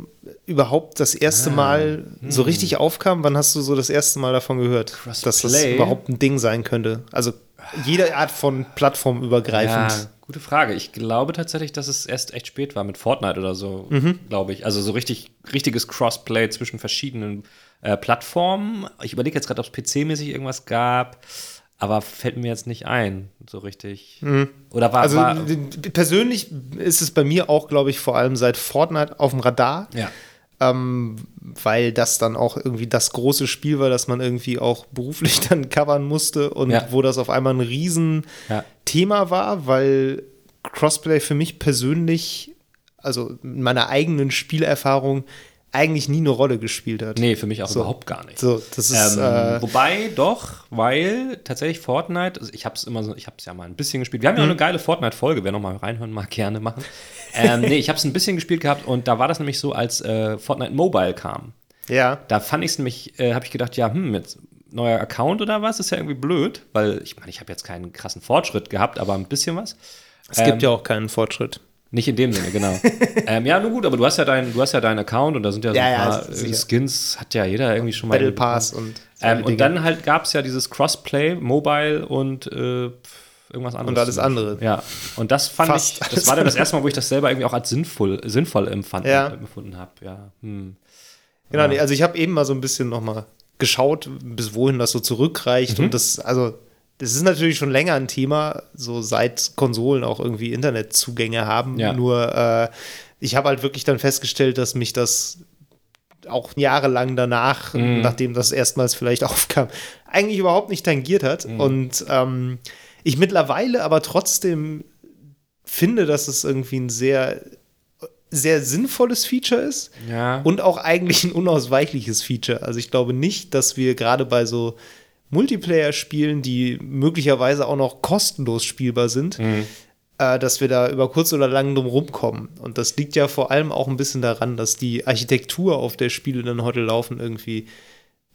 überhaupt das erste Ah, Mal so hm. richtig aufkam? Wann hast du so das erste Mal davon gehört, dass das überhaupt ein Ding sein könnte? Also jede Art von Plattform übergreifend. Ja, gute Frage. Ich glaube tatsächlich, dass es erst echt spät war mit Fortnite oder so, Mhm. glaube ich. Also so richtig richtiges Crossplay zwischen verschiedenen äh, Plattformen. Ich überlege jetzt gerade, ob es PC-mäßig irgendwas gab, aber fällt mir jetzt nicht ein, so richtig. Oder war, Also war persönlich ist es bei mir auch, glaube ich, vor allem seit Fortnite auf dem Radar. ja. Ähm, weil das dann auch irgendwie das große Spiel war, das man irgendwie auch beruflich (laughs) dann covern musste und Ja. wo das auf einmal ein riesen Ja. Thema war, weil Crossplay für mich persönlich, also in meiner eigenen Spielerfahrung, eigentlich nie eine Rolle gespielt hat. Nee, für mich auch So. überhaupt gar nicht. So, das ist, Ähm, äh, wobei doch, weil tatsächlich Fortnite, also ich habe es immer so, ich habe es ja mal ein bisschen gespielt. Wir haben Mhm. ja auch eine geile Fortnite-Folge, wer noch mal reinhören mag, gerne machen. ähm, nee, ich habe es ein bisschen gespielt gehabt und da war das nämlich so, als äh, Fortnite Mobile kam. ja. Da fand ich es nämlich, äh, habe ich gedacht, ja, hm, jetzt neuer Account oder was, ist ja irgendwie blöd, weil ich meine, ich habe jetzt keinen krassen Fortschritt gehabt, aber ein bisschen was. Es gibt ja auch keinen Fortschritt. Nicht in dem Sinne, genau. (laughs) ähm, ja, nur gut, aber du hast ja deinen, du hast ja deinen Account und da sind ja so Ja, ein ja, paar sicher. äh, Skins, hat ja jeder irgendwie schon mal. Battle Pass und so ähm, und dann halt gab es ja dieses Crossplay, Mobile und äh, irgendwas anderes. Und alles andere. Ja. Und das fand Fast ich, das war dann das erste Mal, wo ich das selber irgendwie auch als sinnvoll, sinnvoll empfand, Ja. empfunden habe. Ja. Hm. Genau, nee, also ich habe eben mal so ein bisschen noch mal geschaut, bis wohin das so zurückreicht. Mhm. Und das, also, das ist natürlich schon länger ein Thema, so seit Konsolen auch irgendwie Internetzugänge haben. Ja. Nur äh, ich habe halt wirklich dann festgestellt, dass mich das auch jahrelang danach, Mhm. nachdem das erstmals vielleicht (laughs) aufkam, eigentlich überhaupt nicht tangiert hat. Mhm. Und ähm, ich mittlerweile aber trotzdem finde, dass es irgendwie ein sehr, sehr sinnvolles Feature ist Ja. und auch eigentlich ein unausweichliches Feature. Also ich glaube nicht, dass wir gerade bei so Multiplayer-Spielen, die möglicherweise auch noch kostenlos spielbar sind, äh, dass wir da über kurz oder lang drum rumkommen. Und das liegt ja vor allem auch ein bisschen daran, dass die Architektur, auf der Spiele dann heute laufen, irgendwie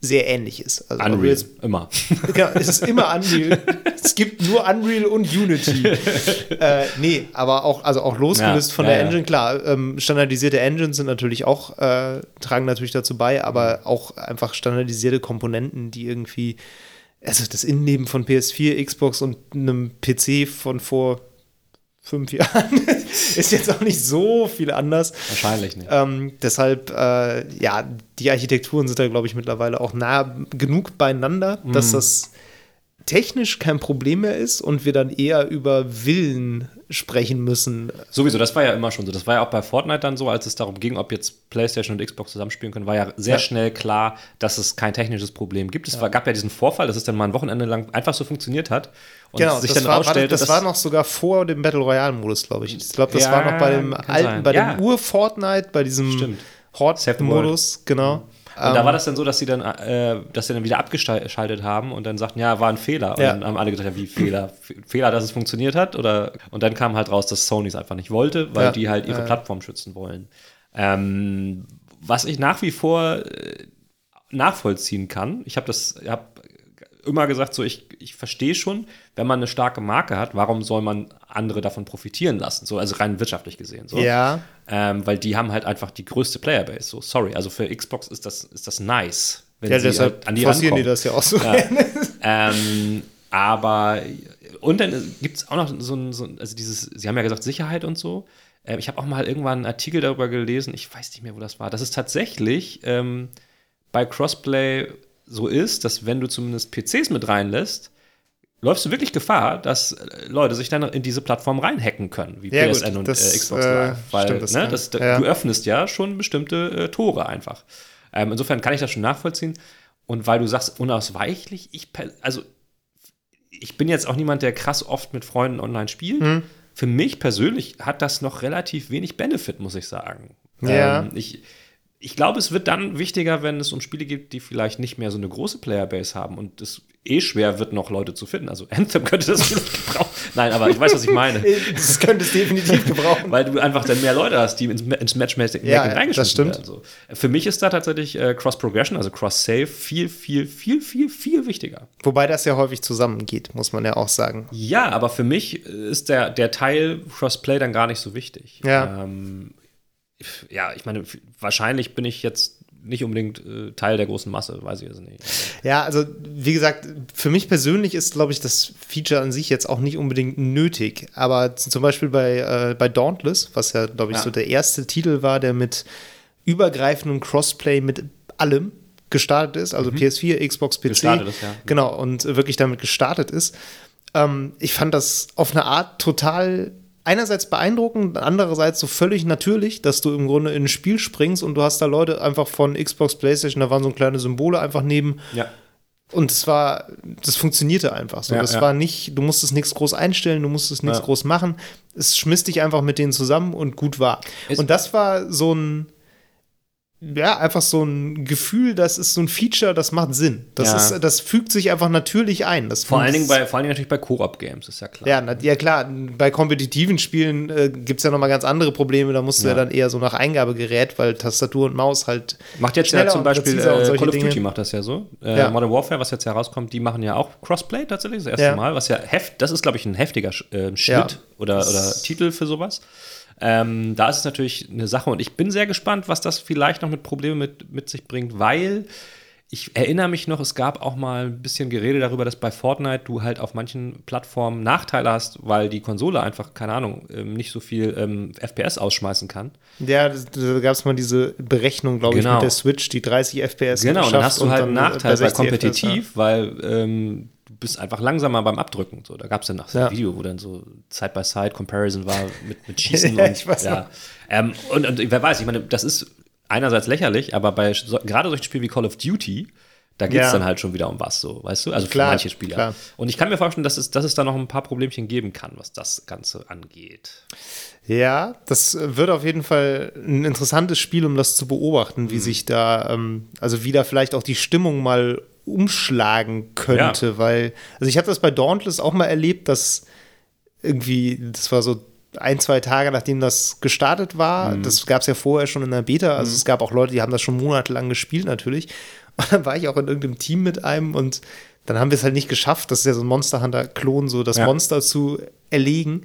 sehr ähnlich ist. Also Unreal, jetzt immer. (laughs) Genau, es ist immer Unreal. es gibt nur Unreal und Unity. (laughs) äh, nee, aber auch, also auch losgelöst Ja, von ja, der ja. Engine, klar, ähm, standardisierte Engines sind natürlich auch, äh, tragen natürlich dazu bei, aber auch einfach standardisierte Komponenten, die irgendwie, also das Innenleben von PS4, Xbox und einem PC von vor fünf Jahren (laughs) ist jetzt auch nicht so viel anders. Wahrscheinlich nicht. Ähm, deshalb, äh, ja, die Architekturen sind da, glaube ich, mittlerweile auch nah genug beieinander, Mhm. dass das technisch kein Problem mehr ist und wir dann eher über Willen sprechen müssen. Sowieso, das war ja immer schon so. Das war ja auch bei Fortnite dann so, als es darum ging, ob jetzt PlayStation und Xbox zusammenspielen können, war ja sehr Ja. schnell klar, dass es kein technisches Problem gibt. Es war, gab ja diesen Vorfall, dass es dann mal ein Wochenende lang einfach so funktioniert hat und Genau, sich das, dann war, warte, rausstellte, das dass- war noch sogar vor dem Battle Royale-Modus, glaube ich. Ich glaube, das Ja, war noch bei dem alten, sein. bei Ja. dem Ur-Fortnite, bei diesem Horde-Modus, genau. Und da war das dann so, dass sie dann, äh, dass sie dann wieder abgeschaltet haben und dann sagten, ja, war ein Fehler. Und Ja. dann haben alle gesagt, ja, wie Fehler? Fehler, dass es funktioniert hat? Oder und dann kam halt raus, dass Sony es einfach nicht wollte, weil Ja. die halt ihre Ja. Plattform schützen wollen. Ähm, was ich nach wie vor äh, nachvollziehen kann, ich habe das, ich habe immer gesagt, so ich, ich verstehe schon, wenn man eine starke Marke hat, warum soll man andere davon profitieren lassen? So, also rein wirtschaftlich gesehen. So. Ja, Ähm, weil die haben halt einfach die größte Playerbase. So, sorry. Also für Xbox ist das, ist das nice. Wenn ja sie deshalb halt an die forcieren die das ja auch so. Ähm, aber und dann gibt es auch noch so ein, so ein, also dieses, Sie haben ja gesagt Sicherheit und so. Ähm, ich habe auch mal irgendwann einen Artikel darüber gelesen, ich weiß nicht mehr, wo das war, dass es tatsächlich ähm, bei Crossplay so ist, dass wenn du zumindest PCs mit reinlässt, läufst du wirklich Gefahr, dass äh, Leute sich dann in diese Plattform reinhacken können, wie Ja, gut, PSN und das, äh, Xbox äh, Live. Weil stimmt, das ne, das, ja. du öffnest ja schon bestimmte äh, Tore einfach. Ähm, insofern kann ich das schon nachvollziehen. Und weil du sagst, unausweichlich, ich, also ich bin jetzt auch niemand, der krass oft mit Freunden online spielt. Hm. Für mich persönlich hat das noch relativ wenig Benefit, muss ich sagen. Ja. Ähm, ich, ich glaube, es wird dann wichtiger, wenn es um Spiele geht, die vielleicht nicht mehr so eine große Playerbase haben und es eh schwer wird, noch Leute zu finden. Also (laughs) Anthem könnte das vielleicht gebrauchen. Nein, aber ich weiß, was ich meine. (laughs) Das könnte es definitiv gebrauchen. Weil du einfach dann mehr Leute hast, die ins, ins Matchmaking Ja, reingeschmissen das stimmt. werden. So. Für mich ist da tatsächlich äh, Cross-Progression, also Cross-Save, viel, viel, viel, viel, viel wichtiger. Wobei das ja häufig zusammengeht, muss man ja auch sagen. Ja, aber für mich ist der, der Teil Crossplay dann gar nicht so wichtig. Ja. Ähm, ja, ich meine, wahrscheinlich bin ich jetzt nicht unbedingt äh, Teil der großen Masse, weiß ich jetzt nicht. Ja, also wie gesagt, für mich persönlich ist, glaube ich, das Feature an sich jetzt auch nicht unbedingt nötig. Aber zum Beispiel bei, äh, bei Dauntless, was ja, glaube ich, Ja. so der erste Titel war, der mit übergreifendem Crossplay mit allem gestartet ist, also PS4, Xbox, PC. Mhm. Gestartet ist, ja. Genau, und wirklich damit gestartet ist. Ähm, ich fand das auf eine Art total einerseits beeindruckend, andererseits so völlig natürlich, dass du im Grunde in ein Spiel springst und du hast da Leute einfach von Xbox, Playstation, da waren so kleine Symbole einfach neben Ja. und es war, das funktionierte einfach so. Ja, das ja. war nicht, du musstest nichts groß einstellen, du musstest nichts Ja. groß machen. Es schmiss dich einfach mit denen zusammen und gut war. Ist- und das war so ein, ja, einfach so ein Gefühl, das ist so ein Feature, das macht Sinn. Das, Ja. ist, das fügt sich einfach natürlich ein. Das Vor allen, Dingen bei, vor allen Dingen natürlich bei Koop-Games, ist ja klar. ja, na, ja klar, bei kompetitiven Spielen äh, gibt es ja noch mal ganz andere Probleme. Da musst du ja. Ja. dann eher so nach Eingabegerät, weil Tastatur und Maus halt Macht jetzt ja zum Beispiel äh, Call of Dinge. Duty macht das ja so. Äh. Modern Warfare, was jetzt herauskommt, die machen ja auch Crossplay tatsächlich, das erste Ja. Mal, was ja heft, das ist, glaube ich, ein heftiger äh, Schritt oder, oder Titel für sowas. Ähm, da ist es natürlich eine Sache und ich bin sehr gespannt, was das vielleicht noch mit Problemen mit, mit sich bringt, weil ich erinnere mich noch, es gab auch mal ein bisschen Gerede darüber, dass bei Fortnite du halt auf manchen Plattformen Nachteile hast, weil die Konsole einfach, keine Ahnung, ähm, nicht so viel ähm, FPS ausschmeißen kann. Ja, da gab es mal diese Berechnung, glaube Genau. ich, mit der Switch, die 30 FPS Genau, und dann hast du halt einen Nachteil bei 60 kompetitiv, weil ähm, du bist einfach langsamer beim Abdrücken. So, da gab es dann noch so Ja. ein Video, wo dann so Side-by-Side-Comparison war mit, mit (laughs) Schießen Ja, und ich weiß ja. Ähm, und, und wer weiß, ich meine, das ist einerseits lächerlich, aber bei so, gerade solchen Spielen wie Call of Duty, da geht es Ja. dann halt schon wieder um was, so, weißt du? Also für Klar, manche Spieler. klar. Und ich kann mir vorstellen, dass es, dass es da noch ein paar Problemchen geben kann, was das Ganze angeht. Ja, das wird auf jeden Fall ein interessantes Spiel, um das zu beobachten, Mhm. wie sich da, ähm, also wie da vielleicht auch die Stimmung mal umschlagen könnte, Ja. weil, also ich habe das bei Dauntless auch mal erlebt, dass irgendwie, das war so ein, zwei Tage, nachdem das gestartet war, Mhm. das gab es ja vorher schon in der Beta, also es gab auch Leute, die haben das schon monatelang gespielt natürlich, (laughs) und dann war ich auch in irgendeinem Team mit einem und dann haben wir es halt nicht geschafft, das ist ja so ein Monster Hunter-Klon, so das Ja. Monster zu erlegen.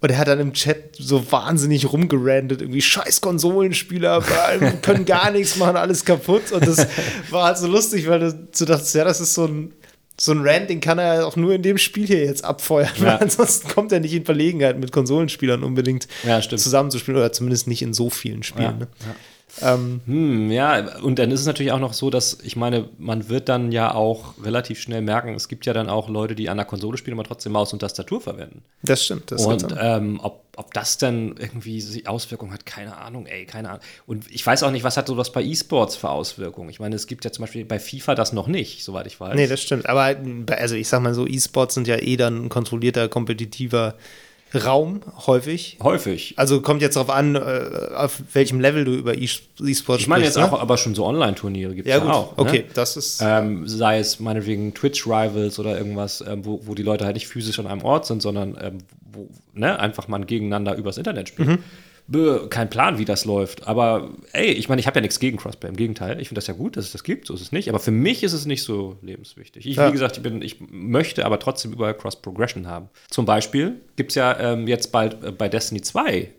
Und er hat dann im Chat so wahnsinnig rumgerandet, irgendwie scheiß Konsolenspieler, (laughs) wir können gar nichts machen, alles kaputt. Und das war halt so lustig, weil du, du dachtest, ja, das ist so ein, so ein Rant, den kann er auch nur in dem Spiel hier jetzt abfeuern, Ja. weil (laughs) ansonsten kommt er nicht in Verlegenheit, mit Konsolenspielern unbedingt Ja, zusammenzuspielen oder zumindest nicht in so vielen Spielen. Ja, ne? Ähm, Hm, ja, und dann ist es natürlich auch noch so, dass, ich meine, man wird dann ja auch relativ schnell merken, es gibt ja dann auch Leute, die an der Konsole spielen, aber trotzdem Maus und Tastatur verwenden. das stimmt. Das Und ähm, ob, ob das dann irgendwie Auswirkungen hat, keine Ahnung, ey, keine Ahnung. Und ich weiß auch nicht, was hat sowas bei E-Sports für Auswirkungen. Ich meine, es gibt ja zum Beispiel bei FIFA das noch nicht, soweit ich weiß. Nee, das stimmt. Aber also ich sag mal so, E-Sports sind ja eh dann ein kontrollierter, kompetitiver Raum, häufig. Häufig. Also kommt jetzt darauf an, äh, auf welchem Level du über E- E-Sports Ich meine jetzt sprichst, auch, aber schon so Online-Turniere gibt es Ja, ja, gut. auch. okay, Ne? das ist. Ähm, sei es meinetwegen Twitch-Rivals oder irgendwas, ähm, wo, wo die Leute halt nicht physisch an einem Ort sind, sondern ähm, wo ne, einfach man gegeneinander übers Internet spielt. Mhm. Bö, Kein Plan, wie das läuft. Aber ey, ich meine, ich habe ja nichts gegen Crossplay. Im Gegenteil, ich finde das ja gut, dass es das gibt. So ist es nicht. Aber für mich ist es nicht so lebenswichtig. Ich, Ja. wie gesagt, ich, bin, ich möchte aber trotzdem überall Cross-Progression haben. Zum Beispiel gibt es ja ähm, jetzt bald äh, bei Destiny 2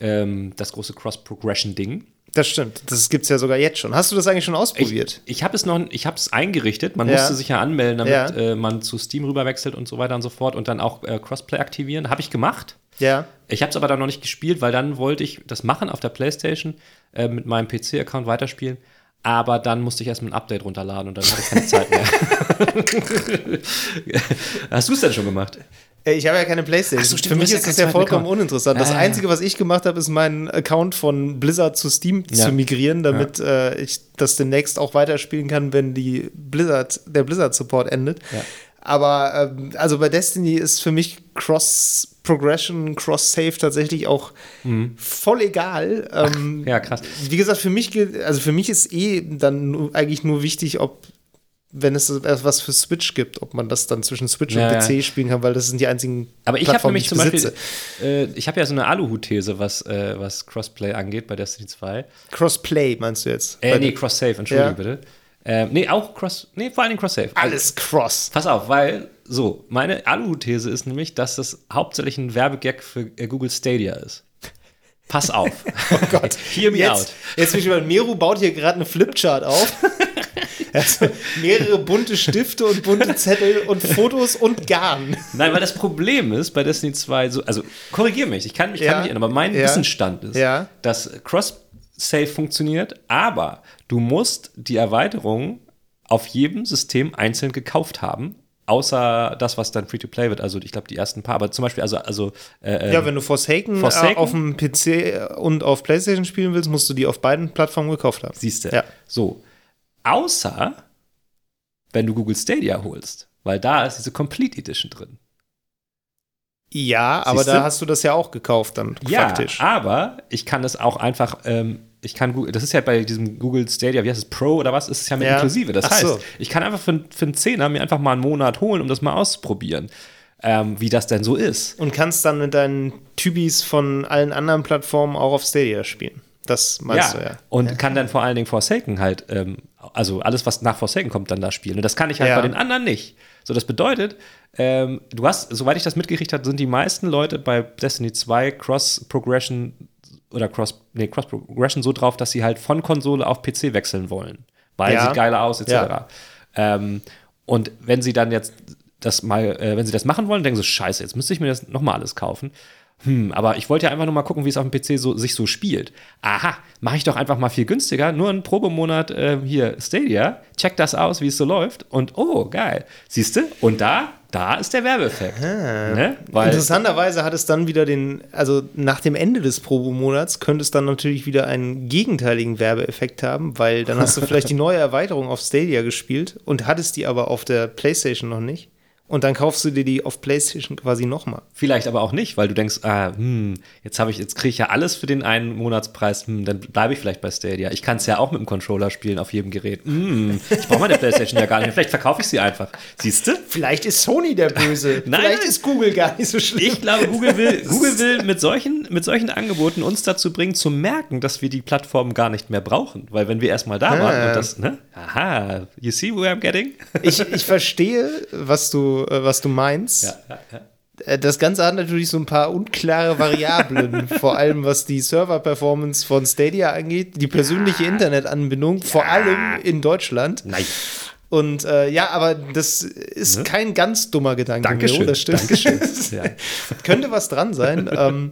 ähm, das große Cross-Progression-Ding. das stimmt. Das gibt's ja sogar jetzt schon. Hast du das eigentlich schon ausprobiert? Ich, ich habe es noch, ich habe es eingerichtet. Man Ja. musste sich ja anmelden, damit Ja. äh, man zu Steam rüberwechselt und so weiter und so fort und dann auch äh, Crossplay aktivieren. Habe ich gemacht. ja. Ich habe es aber dann noch nicht gespielt, weil dann wollte ich das machen auf der PlayStation äh, mit meinem PC-Account weiterspielen. Aber dann musste ich erstmal ein Update runterladen und dann hatte ich keine Zeit mehr. (laughs) (laughs) Hast du es denn schon gemacht? Ich habe ja keine Playstation. Ach so, stimmt, Für mich ja ist das ja vollkommen Account. uninteressant. Das Ah, ja. Einzige, was ich gemacht habe, ist meinen Account von Blizzard zu Steam Ja. zu migrieren, damit äh, ich das demnächst auch weiterspielen kann, wenn die Blizzard, der Blizzard-Support endet. Ja. Aber ähm, also bei Destiny ist für mich Cross-Progression, Cross-Save tatsächlich auch voll egal. Ähm, Mhm. ja, krass. Wie gesagt, für mich gilt, also für mich ist eh dann eigentlich nur wichtig, ob wenn es etwas für Switch gibt, ob man das dann zwischen Switch Ja, und ja. PC spielen kann, weil das sind die einzigen Aber ich habe nämlich zum besitze. Beispiel, äh, ich habe ja so eine Aluhut-These, was, äh, was Crossplay angeht bei Destiny 2. Crossplay meinst du jetzt? Äh, nee, Cross-Save, entschuldige Ja. bitte. Ähm, nee, auch Cross, nee, vor allen Dingen Cross-Save. Alles Cross. Pass auf, weil, so, meine Aluhut-These ist nämlich, dass das hauptsächlich ein Werbegag für äh, Google Stadia ist. Pass auf. (laughs) Oh Gott. Hear me out. jetzt, jetzt bin ich mal, Meru baut hier gerade eine Flipchart auf. (laughs) also mehrere bunte Stifte und bunte Zettel und Fotos und Garn. Nein, weil das Problem ist bei Destiny 2, so, also korrigier mich, ich kann mich, Ja. kann mich irren, aber mein Ja. Wissensstand ist, Ja. dass Cross-Save funktioniert, aber du musst die Erweiterung auf jedem System einzeln gekauft haben. Außer das, was dann Free-to-Play wird, also ich glaube die ersten paar, aber zum Beispiel, also, also äh, Ja, wenn du Forsaken, Forsaken? Äh, auf dem PC und auf PlayStation spielen willst, musst du die auf beiden Plattformen gekauft haben. Siehst du. Ja. So. Außer, wenn du Google Stadia holst, weil da ist diese Complete Edition drin. Ja, aber Siehste? da hast du das ja auch gekauft dann Ja, faktisch. aber ich kann das auch einfach, ähm, ich kann Google, das ist ja bei diesem Google Stadia, wie heißt es, Pro oder was, ist es ja mit Ja. inklusive. Das Ach heißt, so. ich kann einfach für, für einen Zehner mir einfach mal einen Monat holen, um das mal auszuprobieren, ähm, wie das denn so ist. Und kannst dann mit deinen Tübis von allen anderen Plattformen auch auf Stadia spielen. Das meinst du ja. Und kann dann vor allen Dingen Forsaken halt, ähm, also alles, was nach Forsaken kommt, dann da spielen. Und das kann ich halt Ja. bei den anderen nicht. So, das bedeutet, ähm, du hast, soweit ich das mitgekriegt habe, sind die meisten Leute bei Destiny 2 Cross-Progression oder Cross, nee, Cross-Progression so drauf, dass sie halt von Konsole auf PC wechseln wollen. weil Ja. sieht geiler aus, etc. Ja. Ähm, und wenn sie dann jetzt das mal, äh, wenn sie das machen wollen, denken sie, scheiße, jetzt müsste ich mir das nochmal alles kaufen. Hm, aber ich wollte ja einfach nur mal gucken, wie es auf dem PC so, sich so spielt. Aha, mache ich doch einfach mal viel günstiger, nur einen Probemonat äh, hier Stadia, check das aus, wie es so läuft und oh, geil. Siehst du? Und da, da ist der Werbeeffekt. Ne? Interessanterweise hat es dann wieder den, also nach dem Ende des Probemonats könnte es dann natürlich wieder einen gegenteiligen Werbeeffekt haben, weil dann hast du (laughs) vielleicht die neue Erweiterung auf Stadia gespielt und hattest die aber auf der PlayStation noch nicht. Und dann kaufst du dir die auf PlayStation quasi nochmal. Vielleicht aber auch nicht, weil du denkst, ah, hm, jetzt habe ich, jetzt kriege ich ja alles für den einen Monatspreis, hm, dann bleibe ich vielleicht bei Stadia. Ich kann es ja auch mit dem Controller spielen auf jedem Gerät. Hm, ich brauche meine Playstation ja gar nicht. mehr. Vielleicht verkaufe ich sie einfach. Siehst du? Vielleicht ist Sony der Böse. (laughs) Nein, Vielleicht ist Google gar nicht so schlimm. Ich glaube, Google will, (laughs) Google will mit, solchen, mit solchen Angeboten uns dazu bringen, zu merken, dass wir die Plattform gar nicht mehr brauchen. Weil wenn wir erstmal da waren und das, ne? Aha, you see where I'm getting? Ich, ich verstehe, was du, äh, was du meinst. ja, ja. Äh, Das Ganze hat natürlich so ein paar unklare Variablen, (laughs) vor allem was die Server-Performance von Stadia angeht, die persönliche Internetanbindung, vor allem in Deutschland. Nein. Und äh, ja, aber das ist kein ganz dummer Gedanke. Ne? Dankeschön. Miro, das stimmt. Dankeschön. (laughs) Ja. Könnte was dran sein. (laughs) ähm,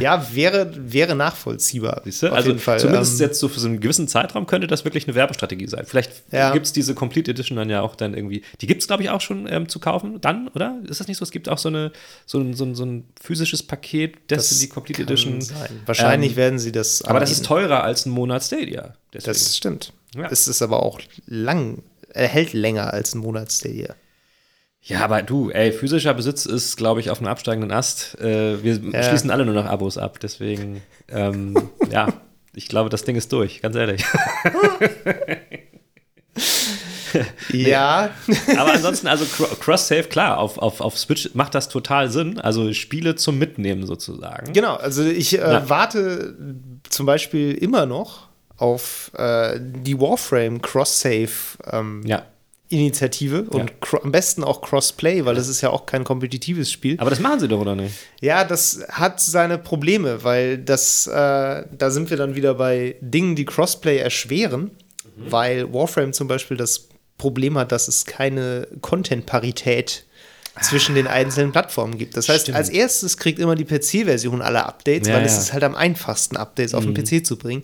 ja, wäre, wäre nachvollziehbar. Siehst du? Auf also jeden Fall. zumindest ähm, jetzt so für so einen gewissen Zeitraum könnte das wirklich eine Werbestrategie sein. Vielleicht Ja. gibt es diese Complete Edition dann ja auch dann irgendwie. Die gibt es, glaube ich, auch schon ähm, zu kaufen, dann, oder? Ist das nicht so? Es gibt auch so, eine, so, ein, so, ein, so ein physisches Paket, das, das die Complete kann Edition. sein. Wahrscheinlich Ähm, werden sie das. Aber das ist teurer als ein Monat Stadia. Deswegen. Das stimmt. Ja. Es ist aber auch lang, er hält länger als ein Monat Stadia. Ja, aber du, ey, physischer Besitz ist, glaube ich, auf einem absteigenden Ast. Äh, wir Ja. schließen alle nur noch Abos ab. Deswegen, ähm, (laughs) ja, ich glaube, das Ding ist durch, ganz ehrlich. (laughs) Ja, Aber ansonsten, also Cro- Cross-Save, klar, auf, auf, auf Switch macht das total Sinn. Also Spiele zum Mitnehmen sozusagen. Genau, also ich äh, warte zum Beispiel immer noch auf äh, die Warframe Cross-Save ähm, Ja. Initiative und cro- am besten auch Crossplay, weil das ist ja auch kein kompetitives Spiel. Aber das machen sie doch, oder nicht? Ja, das hat seine Probleme, weil das, äh, da sind wir dann wieder bei Dingen, die Crossplay erschweren, Mhm. weil Warframe zum Beispiel das Problem hat, dass es keine Content-Parität zwischen den einzelnen Plattformen gibt. Das heißt, Stimmt. als erstes kriegt immer die PC-Version alle Updates, Ja, weil es ja. Mhm. ist halt am einfachsten, Updates auf den PC zu bringen.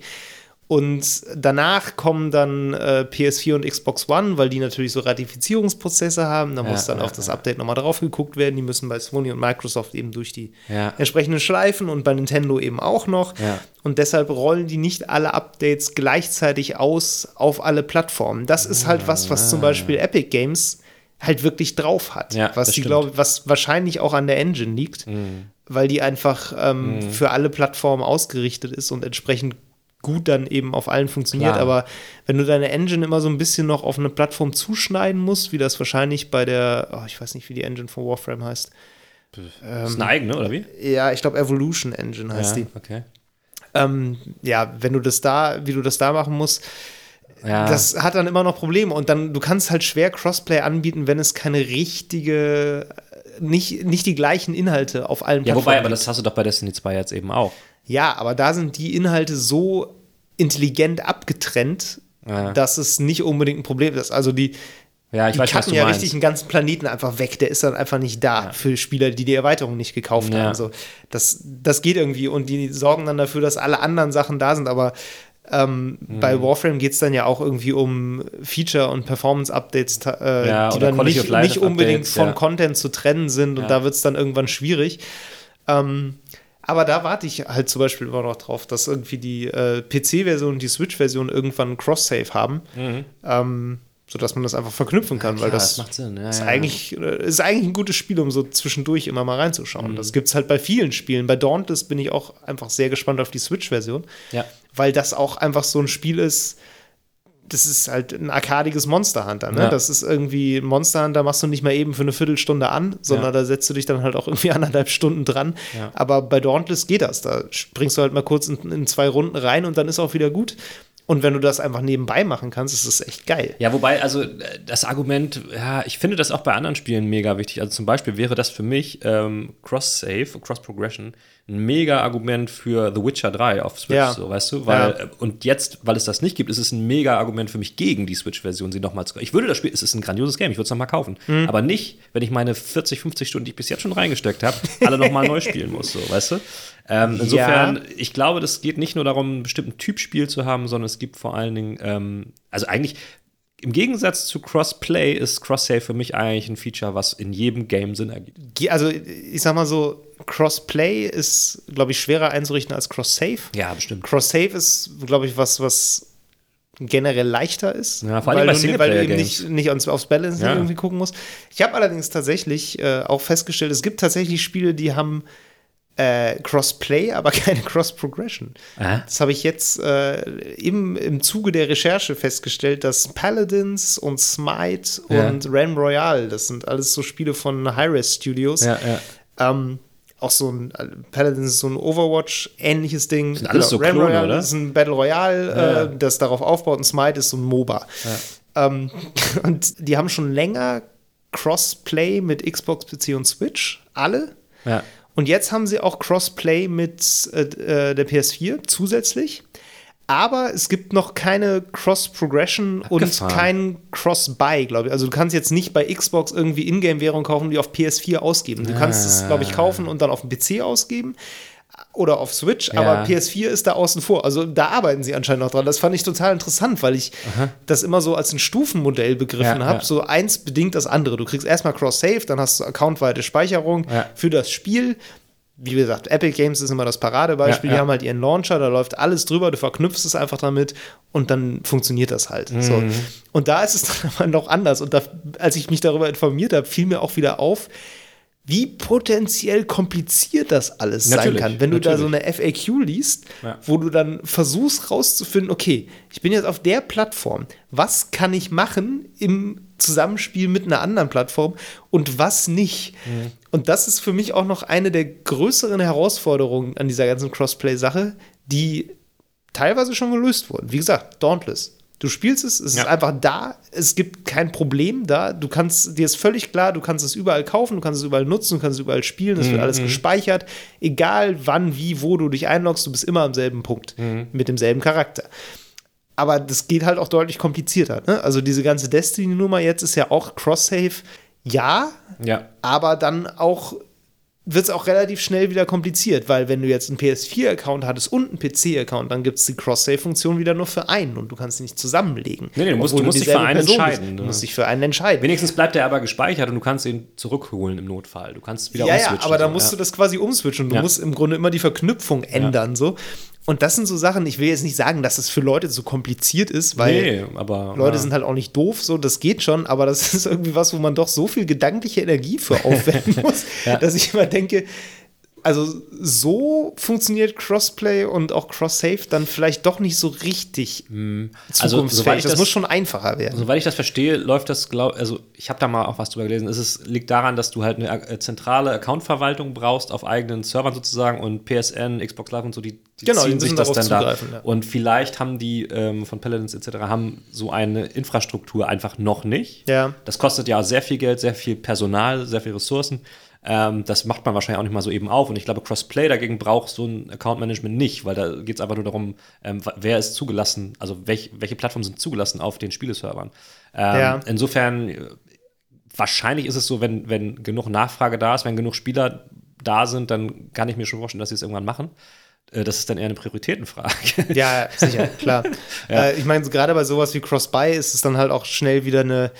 Und danach kommen dann äh, PS4 und Xbox One, weil die natürlich so Ratifizierungsprozesse haben. Da Ja, muss dann ja, auf das Update nochmal drauf geguckt werden. Die müssen bei Sony und Microsoft eben durch die entsprechenden Schleifen und bei Nintendo eben auch noch. Und deshalb rollen die nicht alle Updates gleichzeitig aus auf alle Plattformen. Das ist halt was, was zum Beispiel Epic Games halt wirklich drauf hat. Ah. Was die. Mhm. glaube, was wahrscheinlich auch an der Engine liegt, weil die einfach ähm, für alle Plattformen ausgerichtet ist und entsprechend gut dann eben auf allen funktioniert. Klar. Aber wenn du deine Engine immer so ein bisschen noch auf eine Plattform zuschneiden musst, wie das wahrscheinlich bei der, oh, ich weiß nicht, wie die Engine von Warframe heißt. das ist eine eigene, oder wie? Ja, ich glaube Evolution Engine heißt die. okay. Ähm, ja, wenn du das da, wie du das da machen musst, Ja. das hat dann immer noch Probleme. Und dann, du kannst halt schwer Crossplay anbieten, wenn es keine richtige, nicht, nicht die gleichen Inhalte auf allen ja, Plattformen wobei, aber gibt. das hast du doch bei Destiny 2 jetzt eben auch. Ja, aber da sind die Inhalte so intelligent abgetrennt, Ja. dass es nicht unbedingt ein Problem ist. Also die, Ja, ich die weiß, was cutten ja meinst. richtig einen ganzen Planeten einfach weg. Der ist dann einfach nicht da für Spieler, die die Erweiterung nicht gekauft Ja. haben. So, das, das geht irgendwie und die sorgen dann dafür, dass alle anderen Sachen da sind. Aber ähm, Mhm. bei Warframe geht es dann ja auch irgendwie um Feature- und Performance-Updates, äh, Ja, die dann nicht, nicht unbedingt Updates, von ja. Content zu trennen sind. Und Ja. da wird es dann irgendwann schwierig. Ähm, aber da warte ich halt zum Beispiel immer noch drauf, dass irgendwie die äh, PC-Version und die Switch-Version irgendwann Cross-Save haben, ähm, sodass man das einfach verknüpfen kann, weil Mhm. Klar, das, das macht Sinn. Ja, ist, ja. Eigentlich, äh, ist eigentlich ein gutes Spiel, um so zwischendurch immer mal Mhm. reinzuschauen. Das gibt es halt bei vielen Spielen. Bei Dauntless bin ich auch einfach sehr gespannt auf die Switch-Version, Ja. weil das auch einfach so ein Spiel ist, das ist halt ein arkadiges Monster Hunter. Ne? Ja. Das ist irgendwie Monster Hunter machst du nicht mal eben für eine Viertelstunde an, sondern Ja. da setzt du dich dann halt auch irgendwie (laughs) anderthalb Stunden dran. Ja. Aber bei Dauntless geht das. Da springst du halt mal kurz in, in zwei Runden rein und dann ist auch wieder gut. Und wenn du das einfach nebenbei machen kannst, ist das echt geil. Ja, wobei, also äh, das Argument, ja, ich finde das auch bei anderen Spielen mega wichtig. Also zum Beispiel wäre das für mich ähm, Cross-Save, Cross-Progression ein mega Argument für The Witcher 3 auf Switch, Ja. so, weißt du? Weil, Ja. äh, Und jetzt, weil es das nicht gibt, ist es ein mega Argument für mich gegen die Switch-Version, sie nochmal zu Ich würde das Spiel, es ist ein grandioses Game, ich würde es nochmal kaufen. Mhm. Aber nicht, wenn ich meine 40, 50 Stunden, die ich bis jetzt schon reingesteckt habe, alle nochmal neu spielen muss, so, weißt du? Ähm, (laughs) insofern, Ja. ich glaube, das geht nicht nur darum, einen bestimmten Typ Spiel zu haben, sondern es gibt vor allen Dingen, ähm, also eigentlich im Gegensatz zu Crossplay ist Cross-Save für mich eigentlich ein Feature, was in jedem Game Sinn ergibt. Also, ich sag mal so, Crossplay ist, glaube ich, schwerer einzurichten als Cross-Save. Ja, bestimmt. Cross-Save ist, glaube ich, was, was generell leichter ist. Ja, vor allem weil, du, weil du eben nicht, nicht ans, aufs Balancing Ja. irgendwie gucken musst. Ich habe allerdings tatsächlich äh, auch festgestellt, es gibt tatsächlich Spiele, die haben äh, Cross-Play, aber (laughs) keine Cross-Progression. Das habe ich jetzt äh, im, im Zuge der Recherche festgestellt, dass Paladins und Smite Ja. und Realm Royale, das sind alles so Spiele von Hi-Res Studios, Ja, ja. ähm, auch so ein äh, Paladins ist so ein Overwatch-ähnliches Ding. Sind alles so Realm Klone, Royale oder? ist ein Battle Royale, Ja, ja. Äh, das darauf aufbaut und Smite ist so ein MOBA. Ähm, (laughs) und die haben schon länger Crossplay mit Xbox, PC und Switch, alle. ja. Und jetzt haben sie auch Crossplay mit äh, äh, der PS4 zusätzlich. Aber es gibt noch keine Cross-Progression und kein Cross-Buy, glaube ich. Also du kannst jetzt nicht bei Xbox irgendwie Ingame-Währung kaufen und die auf PS4 ausgeben. Du kannst es, glaube ich, kaufen und dann auf dem PC ausgeben oder auf Switch, Ja. aber PS4 ist da außen vor. Also da arbeiten sie anscheinend noch dran. Das fand ich total interessant, weil ich das immer so als ein Stufenmodell begriffen Ja, habe. ja. So eins bedingt das andere. Du kriegst erstmal Cross-Save, dann hast du accountweite Speicherung für das Spiel. Wie gesagt, Epic Games ist immer das Paradebeispiel. Ja, ja. Die haben halt ihren Launcher, da läuft alles drüber, du verknüpfst es einfach damit und dann funktioniert das halt. So. Mhm. Und da ist es (laughs) dann aber noch anders. Und da, als ich mich darüber informiert habe, fiel mir auch wieder auf, wie potenziell kompliziert das alles Natürlich, sein kann. Wenn du da so natürlich. eine FAQ liest, Ja. wo du dann versuchst rauszufinden, okay, ich bin jetzt auf der Plattform, was kann ich machen im Zusammenspiel mit einer anderen Plattform und was nicht. Mhm. Und das ist für mich auch noch eine der größeren Herausforderungen an dieser ganzen Crossplay-Sache, die teilweise schon gelöst wurden. Wie gesagt, Dauntless. Du spielst es, es Ja. ist einfach da, es gibt kein Problem da. Du kannst, dir ist völlig klar, du kannst es überall kaufen, du kannst es überall nutzen, du kannst es überall spielen, es wird alles gespeichert. Egal wann, wie, wo du dich einloggst, du bist immer am selben Punkt mit demselben Charakter. Aber das geht halt auch deutlich komplizierter. Ne? Also diese ganze Destiny-Nummer jetzt ist ja auch Cross-Save, ja, Ja. aber dann auch wird es auch relativ schnell wieder kompliziert, weil wenn du jetzt einen PS4-Account hattest und einen PC-Account, dann gibt es die Cross-Save-Funktion wieder nur für einen und du kannst sie nicht zusammenlegen. Nee, nee, du musst- du musst dich für einen Person bist. entscheiden, Du ne? musst dich für einen entscheiden. Wenigstens bleibt er aber gespeichert und du kannst ihn zurückholen im Notfall. Du kannst wieder Ja, ja, umswitchen, aber da so, musst ja. du das quasi umswitchen. Du Ja. musst im Grunde immer die Verknüpfung ändern. So. Und das sind so Sachen, ich will jetzt nicht sagen, dass es für Leute so kompliziert ist, weil Nee, aber. Leute ja. sind halt auch nicht doof, so, das geht schon, aber das (laughs) ist irgendwie was, wo man doch so viel gedankliche Energie für aufwenden (laughs) muss, Ja. dass ich immer denke, also so funktioniert Crossplay und auch Cross-Save dann vielleicht doch nicht so richtig Also, zukunftsfähig. soweit ich das, das- muss schon einfacher werden. Soweit ich das verstehe, läuft das, glaub, also ich habe da mal auch was drüber gelesen. Es ist, liegt daran, dass du halt eine äh, zentrale Accountverwaltung brauchst auf eigenen Servern sozusagen und PSN, Xbox Live und so, die, die Genau, die ziehen sich müssen das dann da. ja. Und vielleicht haben die ähm, von Paladins etc. haben so eine Infrastruktur einfach noch nicht. Ja. Das kostet ja sehr viel Geld, sehr viel Personal, sehr viel Ressourcen. Ähm, das macht man wahrscheinlich auch nicht mal so eben auf. Und ich glaube, Crossplay dagegen braucht so ein Account-Management nicht, weil da geht es einfach nur darum, ähm, wer ist zugelassen, also welch, welche Plattformen sind zugelassen auf den Spieleservern. Ähm, Ja. Insofern, äh, wahrscheinlich ist es so, wenn, wenn genug Nachfrage da ist, wenn genug Spieler da sind, dann kann ich mir schon vorstellen, dass sie es irgendwann machen. Äh, Das ist dann eher eine Prioritätenfrage. (laughs) Ja, sicher, klar. (laughs) Äh, ich meine, gerade bei sowas wie Cross-Buy ist es dann halt auch schnell wieder eine,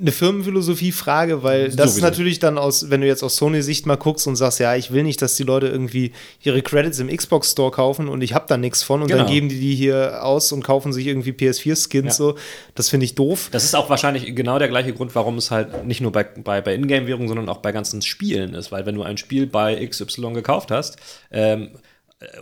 eine Firmenphilosophie-Frage, weil das ist Sowieso. natürlich dann aus, wenn du jetzt aus Sony-Sicht mal guckst und sagst, ja, ich will nicht, dass die Leute irgendwie ihre Credits im Xbox-Store kaufen und ich habe da nichts von und Genau. dann geben die die hier aus und kaufen sich irgendwie PS4-Skins Ja. so. Das finde ich doof. Das ist auch wahrscheinlich genau der gleiche Grund, warum es halt nicht nur bei, bei, bei Ingame-Währung, sondern auch bei ganzen Spielen ist. Weil wenn du ein Spiel bei XY gekauft hast ähm, äh,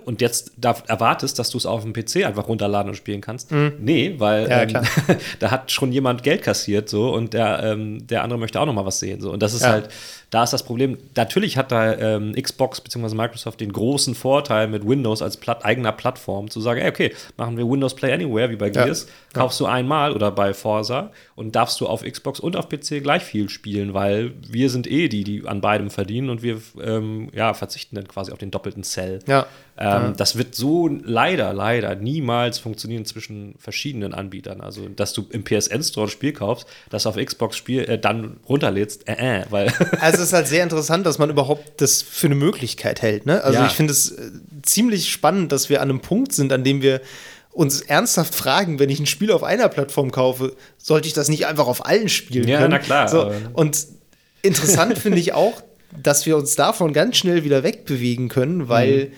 und jetzt da erwartest, dass du es auf dem PC einfach runterladen und spielen kannst, nee, weil Mhm. Ja, ähm, (laughs) da hat schon jemand Geld kassiert so und der, ähm, der andere möchte auch noch mal was sehen. So. Und das ist Ja. halt, da ist das Problem, natürlich hat da ähm, Xbox bzw. Microsoft den großen Vorteil mit Windows als Platt, eigener Plattform zu sagen, ey, okay, machen wir Windows Play Anywhere wie bei Gears, ja. kaufst du einmal oder bei Forza und darfst du auf Xbox und auf PC gleich viel spielen, weil wir sind eh die, die an beidem verdienen und wir ähm, ja, verzichten dann quasi auf den doppelten Cell. Ja. Ähm, ja. Das wird so leider, leider niemals funktionieren zwischen verschiedenen Anbietern. Also, dass du im PSN-Store ein Spiel kaufst, das auf Xbox Spiel äh, dann runterlädst, äh, äh, weil. (laughs) also, es ist halt sehr interessant, dass man überhaupt das für eine Möglichkeit hält. Ne? Also, ja. ich finde es äh, ziemlich spannend, dass wir an einem Punkt sind, an dem wir uns ernsthaft fragen, wenn ich ein Spiel auf einer Plattform kaufe, sollte ich das nicht einfach auf allen spielen können? Ja, na klar. So, und interessant (laughs) finde ich auch, dass wir uns davon ganz schnell wieder wegbewegen können, weil mhm.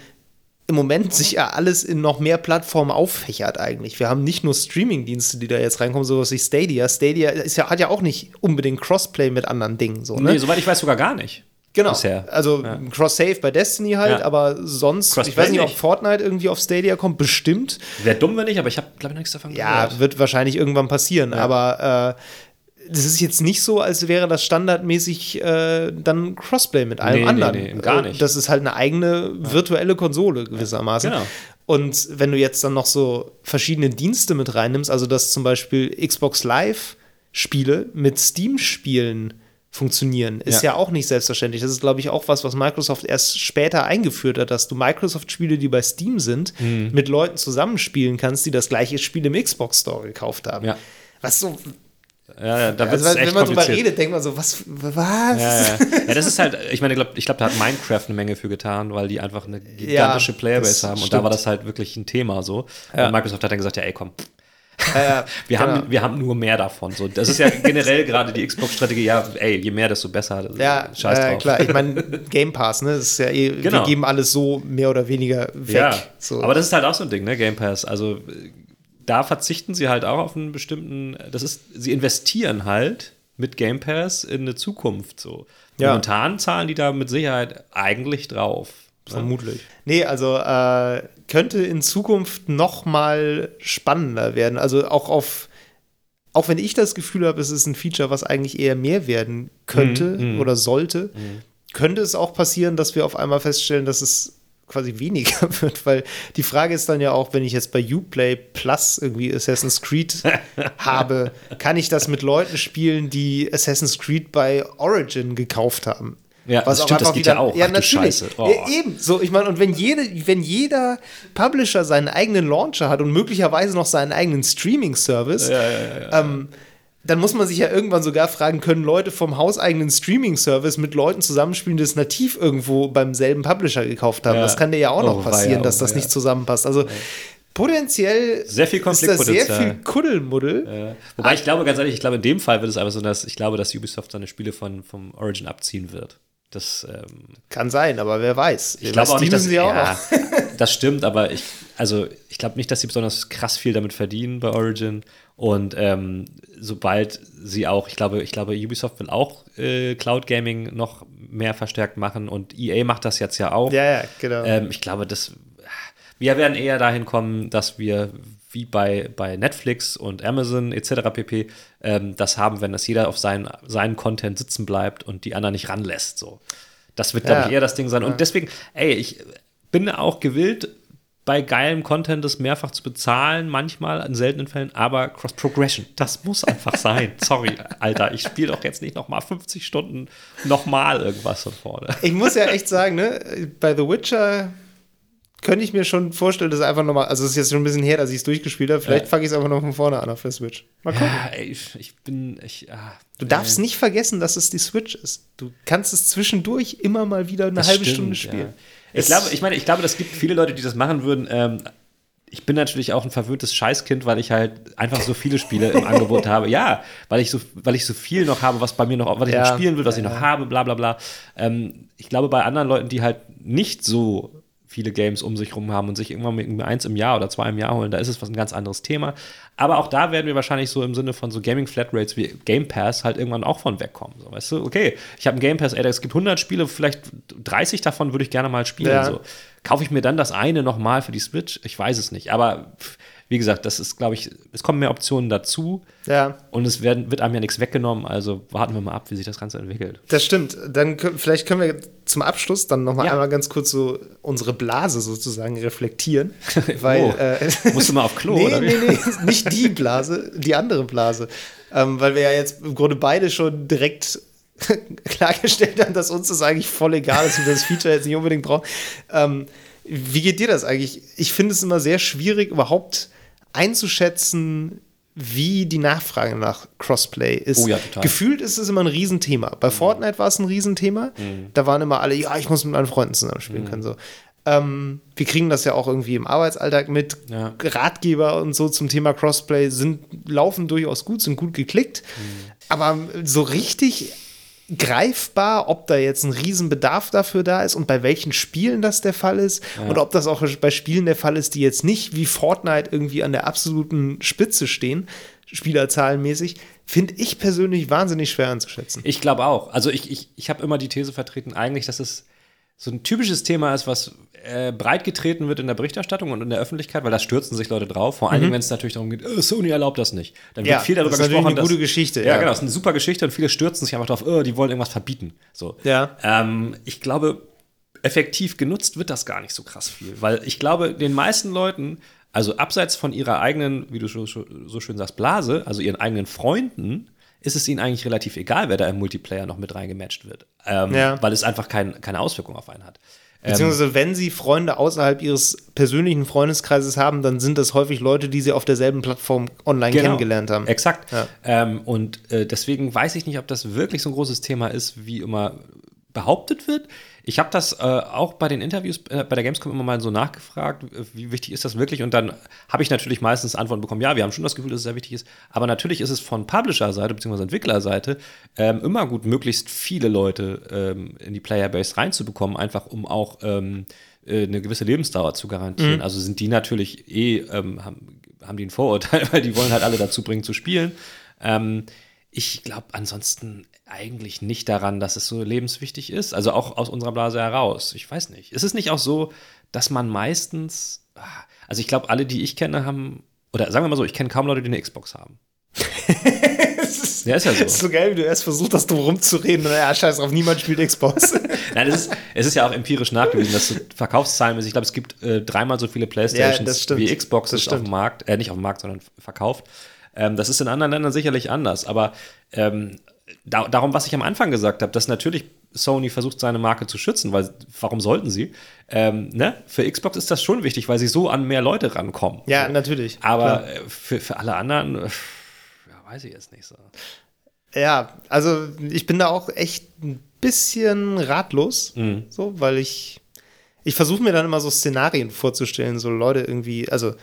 Im Moment sich ja alles in noch mehr Plattformen auffächert eigentlich. Wir haben nicht nur Streaming-Dienste, die da jetzt reinkommen, sowas wie Stadia. Stadia ist ja, hat ja auch nicht unbedingt Crossplay mit anderen Dingen. So, ne? Nee, soweit ich weiß sogar gar nicht. Genau. Bisher. Also ja. Cross-Save bei Destiny halt, ja. aber sonst, ich weiß nicht, ob Fortnite irgendwie auf Stadia kommt, bestimmt. Wäre dumm, wenn nicht, aber ich habe, glaube ich, nichts davon ja, gehört. Ja, wird wahrscheinlich irgendwann passieren, aber äh, das ist jetzt nicht so, als wäre das standardmäßig äh, dann Crossplay mit allem nee, anderen. Nee, nee, gar nicht. Das ist halt eine eigene virtuelle Konsole gewissermaßen. Genau. Und wenn du jetzt dann noch so verschiedene Dienste mit reinnimmst, also dass zum Beispiel Xbox Live Spiele mit Steam-Spielen funktionieren, ist ja. ja. auch nicht selbstverständlich. Das ist, glaube ich, auch was, was Microsoft erst später eingeführt hat, dass du Microsoft-Spiele, die bei Steam sind, mhm. mit Leuten zusammenspielen kannst, die das gleiche Spiel im Xbox Store gekauft haben. Ja. Was so ja, da also, Wenn man drüber redet, denkt man so, was? was? Ja, ja. ja das ist halt, ich meine, ich glaube, ich glaub, da hat Minecraft eine Menge für getan, weil die einfach eine gigantische Playerbase haben. Und da war das halt wirklich ein Thema so. Und Microsoft hat dann gesagt, ja, ey, komm, äh, (laughs) wir, genau. haben, wir haben nur mehr davon. So, das ist ja generell gerade die Xbox-Strategie, ja, ey, je mehr, desto besser. Ja, Scheiß drauf. Äh, klar, ich meine, (laughs) Game Pass, ne? Das ist ja eh, genau. wir geben alles so mehr oder weniger weg. Ja, so. aber das ist halt auch so ein Ding, ne, Game Pass. Also da verzichten sie halt auch auf einen bestimmten, das ist, sie investieren halt mit Game Pass in eine Zukunft so. Ja. Momentan zahlen die da mit Sicherheit eigentlich drauf. Ne? Vermutlich. Nee, also äh, könnte in Zukunft noch mal spannender werden. Also auch auf, auch wenn ich das Gefühl habe, es ist ein Feature, was eigentlich eher mehr werden könnte mm, mm. oder sollte, mm. könnte es auch passieren, dass wir auf einmal feststellen, dass es quasi weniger (laughs) wird, weil die Frage ist dann ja auch, wenn ich jetzt bei Uplay Plus irgendwie Assassin's Creed (laughs) habe, kann ich das mit Leuten spielen, die Assassin's Creed bei Origin gekauft haben? Ja, was das stimmt, das geht wieder, ja auch. Ja, Ach, natürlich. Oh. Ja, eben. So, ich meine, und wenn, jede, wenn jeder Publisher seinen eigenen Launcher hat und möglicherweise noch seinen eigenen Streaming-Service, ja, ja, ähm, dann muss man sich ja irgendwann sogar fragen, können Leute vom hauseigenen Streaming-Service mit Leuten zusammenspielen, die es nativ irgendwo beim selben Publisher gekauft haben? Ja. Das kann dir ja auch noch oh, passieren, dass das ja. nicht zusammenpasst. Also potenziell sehr viel ist da sehr viel Kuddelmuddel. Ja. Wobei ich glaube, ganz ehrlich, ich glaube, in dem Fall wird es einfach so, dass ich glaube, dass Ubisoft seine Spiele von, vom Origin abziehen wird. Das ähm, kann sein, aber wer weiß. Ich glaube auch nicht, dass sie auch ja, das stimmt, aber ich, also ich glaube nicht, dass sie besonders krass viel damit verdienen bei Origin. Und ähm, sobald sie auch, ich glaube, ich glaube, Ubisoft will auch äh, Cloud Gaming noch mehr verstärkt machen und EA macht das jetzt ja auch. Ja, ja, genau. Ähm, ich glaube, das, wir werden eher dahin kommen, dass wir wie bei, bei Netflix und Amazon etc. pp. Ähm, das haben, wenn das jeder auf seinen, seinen Content sitzen bleibt und die anderen nicht ranlässt. So. Das wird, glaube ja. ich, eher das Ding sein. Und deswegen, ey, ich bin auch gewillt, bei geilem Content das mehrfach zu bezahlen, manchmal in seltenen Fällen, aber Cross-Progression, das muss einfach sein. (laughs) Sorry, Alter, ich spiele doch jetzt nicht noch mal 50 Stunden noch mal irgendwas von vorne. Ich muss ja echt sagen, ne, bei The Witcher könnte ich mir schon vorstellen, dass einfach nochmal, also es ist jetzt schon ein bisschen her, dass ich es durchgespielt habe, vielleicht ja. fange ich es einfach noch von vorne an auf der Switch. Mal gucken. Ja, ich, ich bin, ich, ah, Du darfst nicht vergessen, dass es die Switch ist. Du kannst es zwischendurch immer mal wieder eine das halbe stimmt, Stunde spielen. Ja. Ich glaube, ich meine, ich glaube, das gibt viele Leute, die das machen würden. Ähm, ich bin natürlich auch ein verwöhntes Scheißkind, weil ich halt einfach so viele Spiele im Angebot habe. Ja, weil ich so, weil ich so viel noch habe, was bei mir noch, was ich ja, noch spielen will, was ja, ich noch habe, bla bla bla. Ähm, ich glaube, bei anderen Leuten, die halt nicht so viele Games um sich rum haben und sich irgendwann mit eins im Jahr oder zwei im Jahr holen, da ist es was ein ganz anderes Thema. Aber auch da werden wir wahrscheinlich so im Sinne von so Gaming Flatrates wie Game Pass halt irgendwann auch von wegkommen. So, weißt du, okay, ich habe ein Game Pass, ey, es gibt 100 Spiele, vielleicht 30 davon würde ich gerne mal spielen. Ja. So. Kaufe ich mir dann das eine nochmal für die Switch? Ich weiß es nicht. Aber wie gesagt, das ist, glaube ich, es kommen mehr Optionen dazu. Ja. Und es werden, wird einem ja nichts weggenommen. Also warten wir mal ab, wie sich das Ganze entwickelt. Das stimmt. Dann vielleicht können wir zum Abschluss dann noch mal Ja. einmal ganz kurz so unsere Blase sozusagen reflektieren. (laughs) weil, Oh. äh, (laughs) Musst du mal auf Klo, nee, oder wie? nee, nee, nicht die Blase, die andere Blase. Ähm, weil wir ja jetzt im Grunde beide schon direkt (laughs) klargestellt haben, dass uns das eigentlich voll egal ist und wir das Feature jetzt nicht unbedingt brauchen. Ähm, wie geht dir das eigentlich? Ich finde es immer sehr schwierig, überhaupt einzuschätzen, wie die Nachfrage nach Crossplay ist. Oh ja. Gefühlt ist es immer ein Riesenthema. Bei Fortnite war es ein Riesenthema. Da waren immer alle, ja, ich muss mit meinen Freunden zusammenspielen können. So. Ähm, wir kriegen das ja auch irgendwie im Arbeitsalltag mit. Ja. Ratgeber und so zum Thema Crossplay sind, laufen durchaus gut, sind gut geklickt. Aber so richtig greifbar, ob da jetzt ein Riesenbedarf dafür da ist und bei welchen Spielen das der Fall ist und ob das auch bei Spielen der Fall ist, die jetzt nicht wie Fortnite irgendwie an der absoluten Spitze stehen, spielerzahlenmäßig, finde ich persönlich wahnsinnig schwer einzuschätzen. Ich glaube auch. Also ich, ich, ich habe immer die These vertreten, eigentlich, dass es so ein typisches Thema ist, was äh, breit getreten wird in der Berichterstattung und in der Öffentlichkeit, weil da stürzen sich Leute drauf. Vor allen Dingen, wenn es natürlich darum geht, äh, Sony erlaubt das nicht. Dann wird Mhm. Ja, viel darüber das ist gesprochen. eine gute dass- Geschichte, Ja, ja. genau. Das ist eine super Geschichte und viele stürzen sich einfach drauf, äh, die wollen irgendwas verbieten. So. Ja. Ähm, ich glaube, effektiv genutzt wird das gar nicht so krass viel, weil ich glaube, den meisten Leuten, also abseits von ihrer eigenen, wie du so, so schön sagst, Blase, also ihren eigenen Freunden, ist es ihnen eigentlich relativ egal, wer da im Multiplayer noch mit reingematcht wird, ähm, Ja. weil es einfach kein, keine Auswirkung auf einen hat. Ähm, Beziehungsweise, wenn sie Freunde außerhalb ihres persönlichen Freundeskreises haben, dann sind das häufig Leute, die sie auf derselben Plattform online Genau. kennengelernt haben. Exakt. Ja. Ähm, und äh, deswegen weiß ich nicht, ob das wirklich so ein großes Thema ist, wie immer behauptet wird. Ich habe das äh, auch bei den Interviews äh, bei der Gamescom immer mal so nachgefragt, äh, wie wichtig ist das wirklich? Und dann habe ich natürlich meistens Antworten bekommen, ja, wir haben schon das Gefühl, dass es sehr wichtig ist. Aber natürlich ist es von Publisher-Seite bzw. Entwicklerseite ähm, immer gut, möglichst viele Leute ähm, in die Playerbase reinzubekommen, einfach um auch ähm, äh, eine gewisse Lebensdauer zu garantieren. Also sind die natürlich eh, ähm, haben, haben die ein Vorurteil, (laughs) weil die wollen halt alle dazu bringen zu spielen. Ich glaube ansonsten eigentlich nicht daran, dass es so lebenswichtig ist. Also auch aus unserer Blase heraus. Ich weiß nicht. Ist es nicht auch so, dass man meistens, ah, also ich glaube, alle, die ich kenne, haben, oder sagen wir mal so, ich kenne kaum Leute, die eine Xbox haben. (laughs) Das ist, Ja, ist ja so. ist so geil, wie du erst versucht hast, drum rumzureden. Und ja, scheiß drauf, niemand spielt Xbox. (laughs) Nein, es ist, es ist ja auch empirisch nachgewiesen, dass so Verkaufszahlenmäßig, ich glaube, es gibt äh, dreimal so viele Playstations das stimmt. wie Xboxes Das auf dem Markt, äh, nicht auf dem Markt, sondern verkauft. Ähm, das ist in anderen Ländern sicherlich anders, aber ähm, da, darum, was ich am Anfang gesagt habe, dass natürlich Sony versucht, seine Marke zu schützen, weil warum sollten sie? Ähm, ne? Für Xbox ist das schon wichtig, weil sie so an mehr Leute rankommen. ja, natürlich. Aber Klar. äh, für, für alle anderen, äh, ja, weiß ich jetzt nicht so. Ja, also ich bin da auch echt ein bisschen ratlos, Mhm. so, weil ich, ich versuche mir dann immer so Szenarien vorzustellen, so Leute irgendwie, also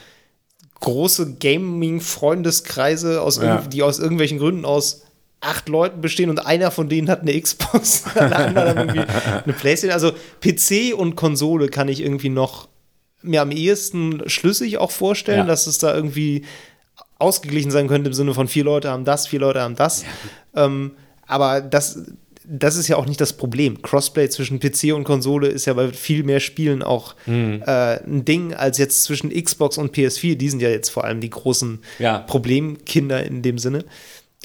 große Gaming-Freundeskreise, aus Ja. die aus irgendwelchen Gründen aus acht Leuten bestehen und einer von denen hat eine Xbox, alle anderen irgendwie eine Playstation. Also PC und Konsole kann ich irgendwie noch mir am ehesten schlüssig auch vorstellen, Ja. dass es da irgendwie ausgeglichen sein könnte im Sinne von vier Leute haben das, vier Leute haben das. Ähm, aber das, das ist ja auch nicht das Problem. Crossplay zwischen PC und Konsole ist ja bei viel mehr Spielen auch Mhm. äh, ein Ding als jetzt zwischen Xbox und PS4. Die sind ja jetzt vor allem die großen Ja. Problemkinder in dem Sinne.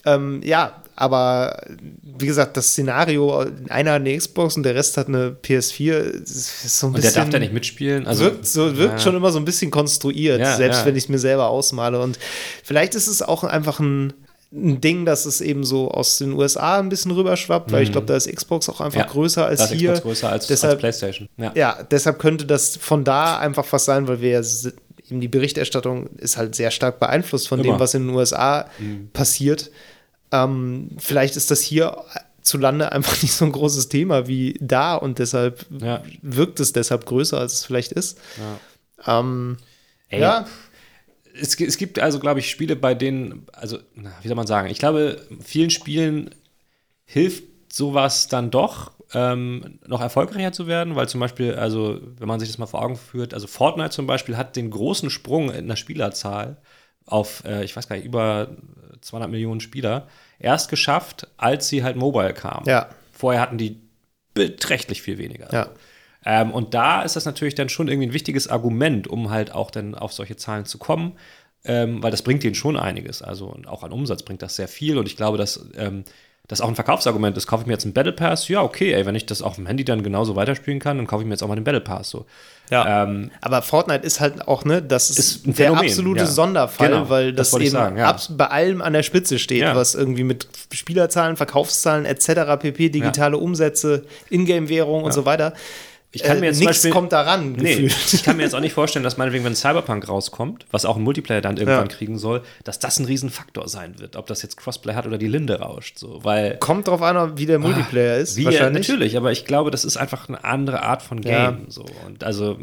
Ähm, ja, aber wie gesagt, das Szenario, einer hat eine Xbox und der Rest hat eine PS4, ist so ein Und der bisschen. darf da nicht mitspielen. Also, wirkt so, wirkt ja. schon immer so ein bisschen konstruiert, Ja, selbst wenn ich es mir selber ausmale. Und vielleicht ist es auch einfach ein, ein Ding, dass es eben so aus den USA ein bisschen rüberschwappt, weil ich glaube, da ist Xbox auch einfach Mhm. Ja, größer als hier. Xbox größer als, Deshalb- als PlayStation. Ja. Ja, deshalb könnte das von da einfach was sein, weil wir ja eben die Berichterstattung ist halt sehr stark beeinflusst von dem, Immer. Mhm. was in den USA passiert. Ähm, vielleicht ist das hier zu Lande einfach (laughs) nicht so ein großes Thema wie da und deshalb Ja. wirkt es deshalb größer, als es vielleicht ist. Ähm, Ey, ja, es, es gibt also, glaube ich, Spiele, bei denen, also, wie soll man sagen, ich glaube, vielen Spielen hilft sowas dann doch, ähm, noch erfolgreicher zu werden, weil zum Beispiel, also, wenn man sich das mal vor Augen führt, also Fortnite zum Beispiel hat den großen Sprung in der Spielerzahl auf, äh, ich weiß gar nicht, über 200 Millionen Spieler erst geschafft, als sie halt mobile kamen. Ja. Vorher hatten die beträchtlich viel weniger. Ja. Ähm, und da ist das natürlich dann schon irgendwie ein wichtiges Argument, um halt auch dann auf solche Zahlen zu kommen. ähm, weil das bringt ihnen schon einiges. Also und auch an Umsatz bringt das sehr viel und ich glaube, dass ähm, das auch ein Verkaufsargument ist. Kaufe ich mir jetzt einen Battle Pass? Ja, okay, ey, wenn ich das auf dem Handy dann genauso weiterspielen kann, dann kaufe ich mir jetzt auch mal den Battle Pass. So. Ja. Ähm, aber Fortnite ist halt auch, ne, das ist, der Phänomen, absolute ja. Sonderfall, genau, weil das, das eben sagen, ja. bei allem an der Spitze steht, was irgendwie mit Spielerzahlen, Verkaufszahlen etc. pp, digitale Umsätze, Ingame-Währung und so weiter ich kann mir jetzt äh, nichts kommt daran. Nee, (laughs) ich kann mir jetzt auch nicht vorstellen, dass meinetwegen, wenn Cyberpunk rauskommt, was auch ein Multiplayer dann irgendwann ja. kriegen soll, dass das ein Riesenfaktor sein wird, ob das jetzt Crossplay hat oder die Linde rauscht. So, weil, kommt drauf an, wie der Multiplayer ah, ist. Wie, wahrscheinlich. natürlich, aber ich glaube, das ist einfach eine andere Art von Game. Ja. So. Und also,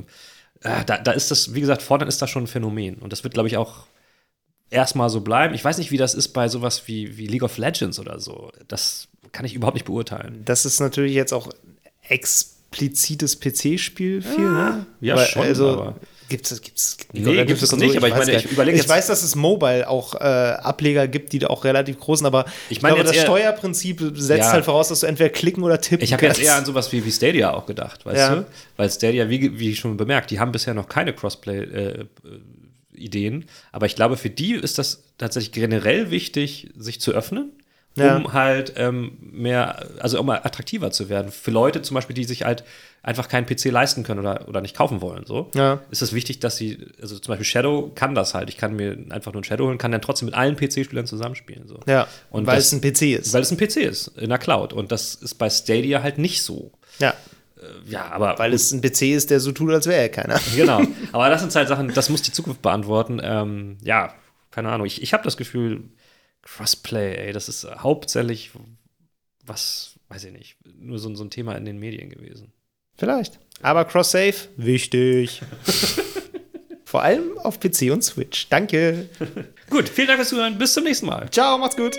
äh, da, da ist das, wie gesagt, Fortnite ist da schon ein Phänomen. Und das wird, glaube ich, auch erstmal so bleiben. Ich weiß nicht, wie das ist bei sowas wie, wie League of Legends oder so. Das kann ich überhaupt nicht beurteilen. Das ist natürlich jetzt auch extrem explizites PC-Spiel viel, ja, ne? Ja, Weil, schon, also, aber Gibt es gibt's, nee, gibt es nicht, aber ich, meine, ich überlege Ich weiß, dass es Mobile auch äh, Ableger gibt, die da auch relativ groß sind, aber ich, meine, ich glaube, das Steuerprinzip setzt ja. halt voraus, dass du entweder klicken oder tippen Ich habe jetzt eher an sowas wie, wie Stadia auch gedacht, weißt ja. du? Weil Stadia, wie, wie schon bemerkt, die haben bisher noch keine Crossplay-Ideen, äh, aber ich glaube, für die ist das tatsächlich generell wichtig, sich zu öffnen ja. um halt ähm, mehr, also um attraktiver zu werden. Für Leute zum Beispiel, die sich halt einfach keinen PC leisten können oder, oder nicht kaufen wollen, so, ja. ist es wichtig, dass sie, also zum Beispiel Shadow kann das halt. Ich kann mir einfach nur ein Shadow holen, kann dann trotzdem mit allen PC-Spielern zusammenspielen. So. Ja, und weil das, es ein PC ist. Weil es ein PC ist, in der Cloud. Und das ist bei Stadia halt nicht so. Ja. Äh, ja, aber. Weil es ein PC ist, der so tut, als wäre er keiner. (laughs) Genau. (laughs) Aber das sind halt Sachen, das muss die Zukunft beantworten. Ähm, ja, keine Ahnung. Ich, ich habe das Gefühl, Crossplay, ey, das ist hauptsächlich was, weiß ich nicht, nur so, so ein Thema in den Medien gewesen. Vielleicht. Aber Cross-Save, wichtig. (laughs) Vor allem auf PC und Switch. Danke. (laughs) gut, vielen Dank fürs Zuhören. Bis zum nächsten Mal. Ciao, macht's gut.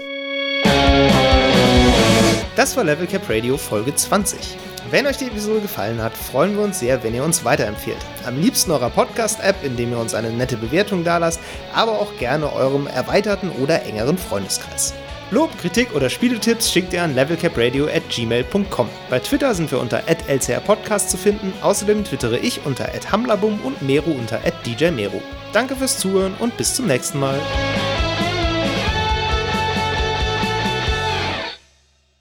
Das war Level Cap Radio Folge 20. Wenn euch die Episode gefallen hat, freuen wir uns sehr, wenn ihr uns weiterempfehlt. Am liebsten eurer Podcast-App, indem ihr uns eine nette Bewertung dalasst, aber auch gerne eurem erweiterten oder engeren Freundeskreis. Lob, Kritik oder Spieletipps schickt ihr an levelcapradio at gmail.com. Bei Twitter sind wir unter lcrpodcast zu finden. Außerdem twittere ich unter hamlabum und Meru unter djmeru. Danke fürs Zuhören und bis zum nächsten Mal.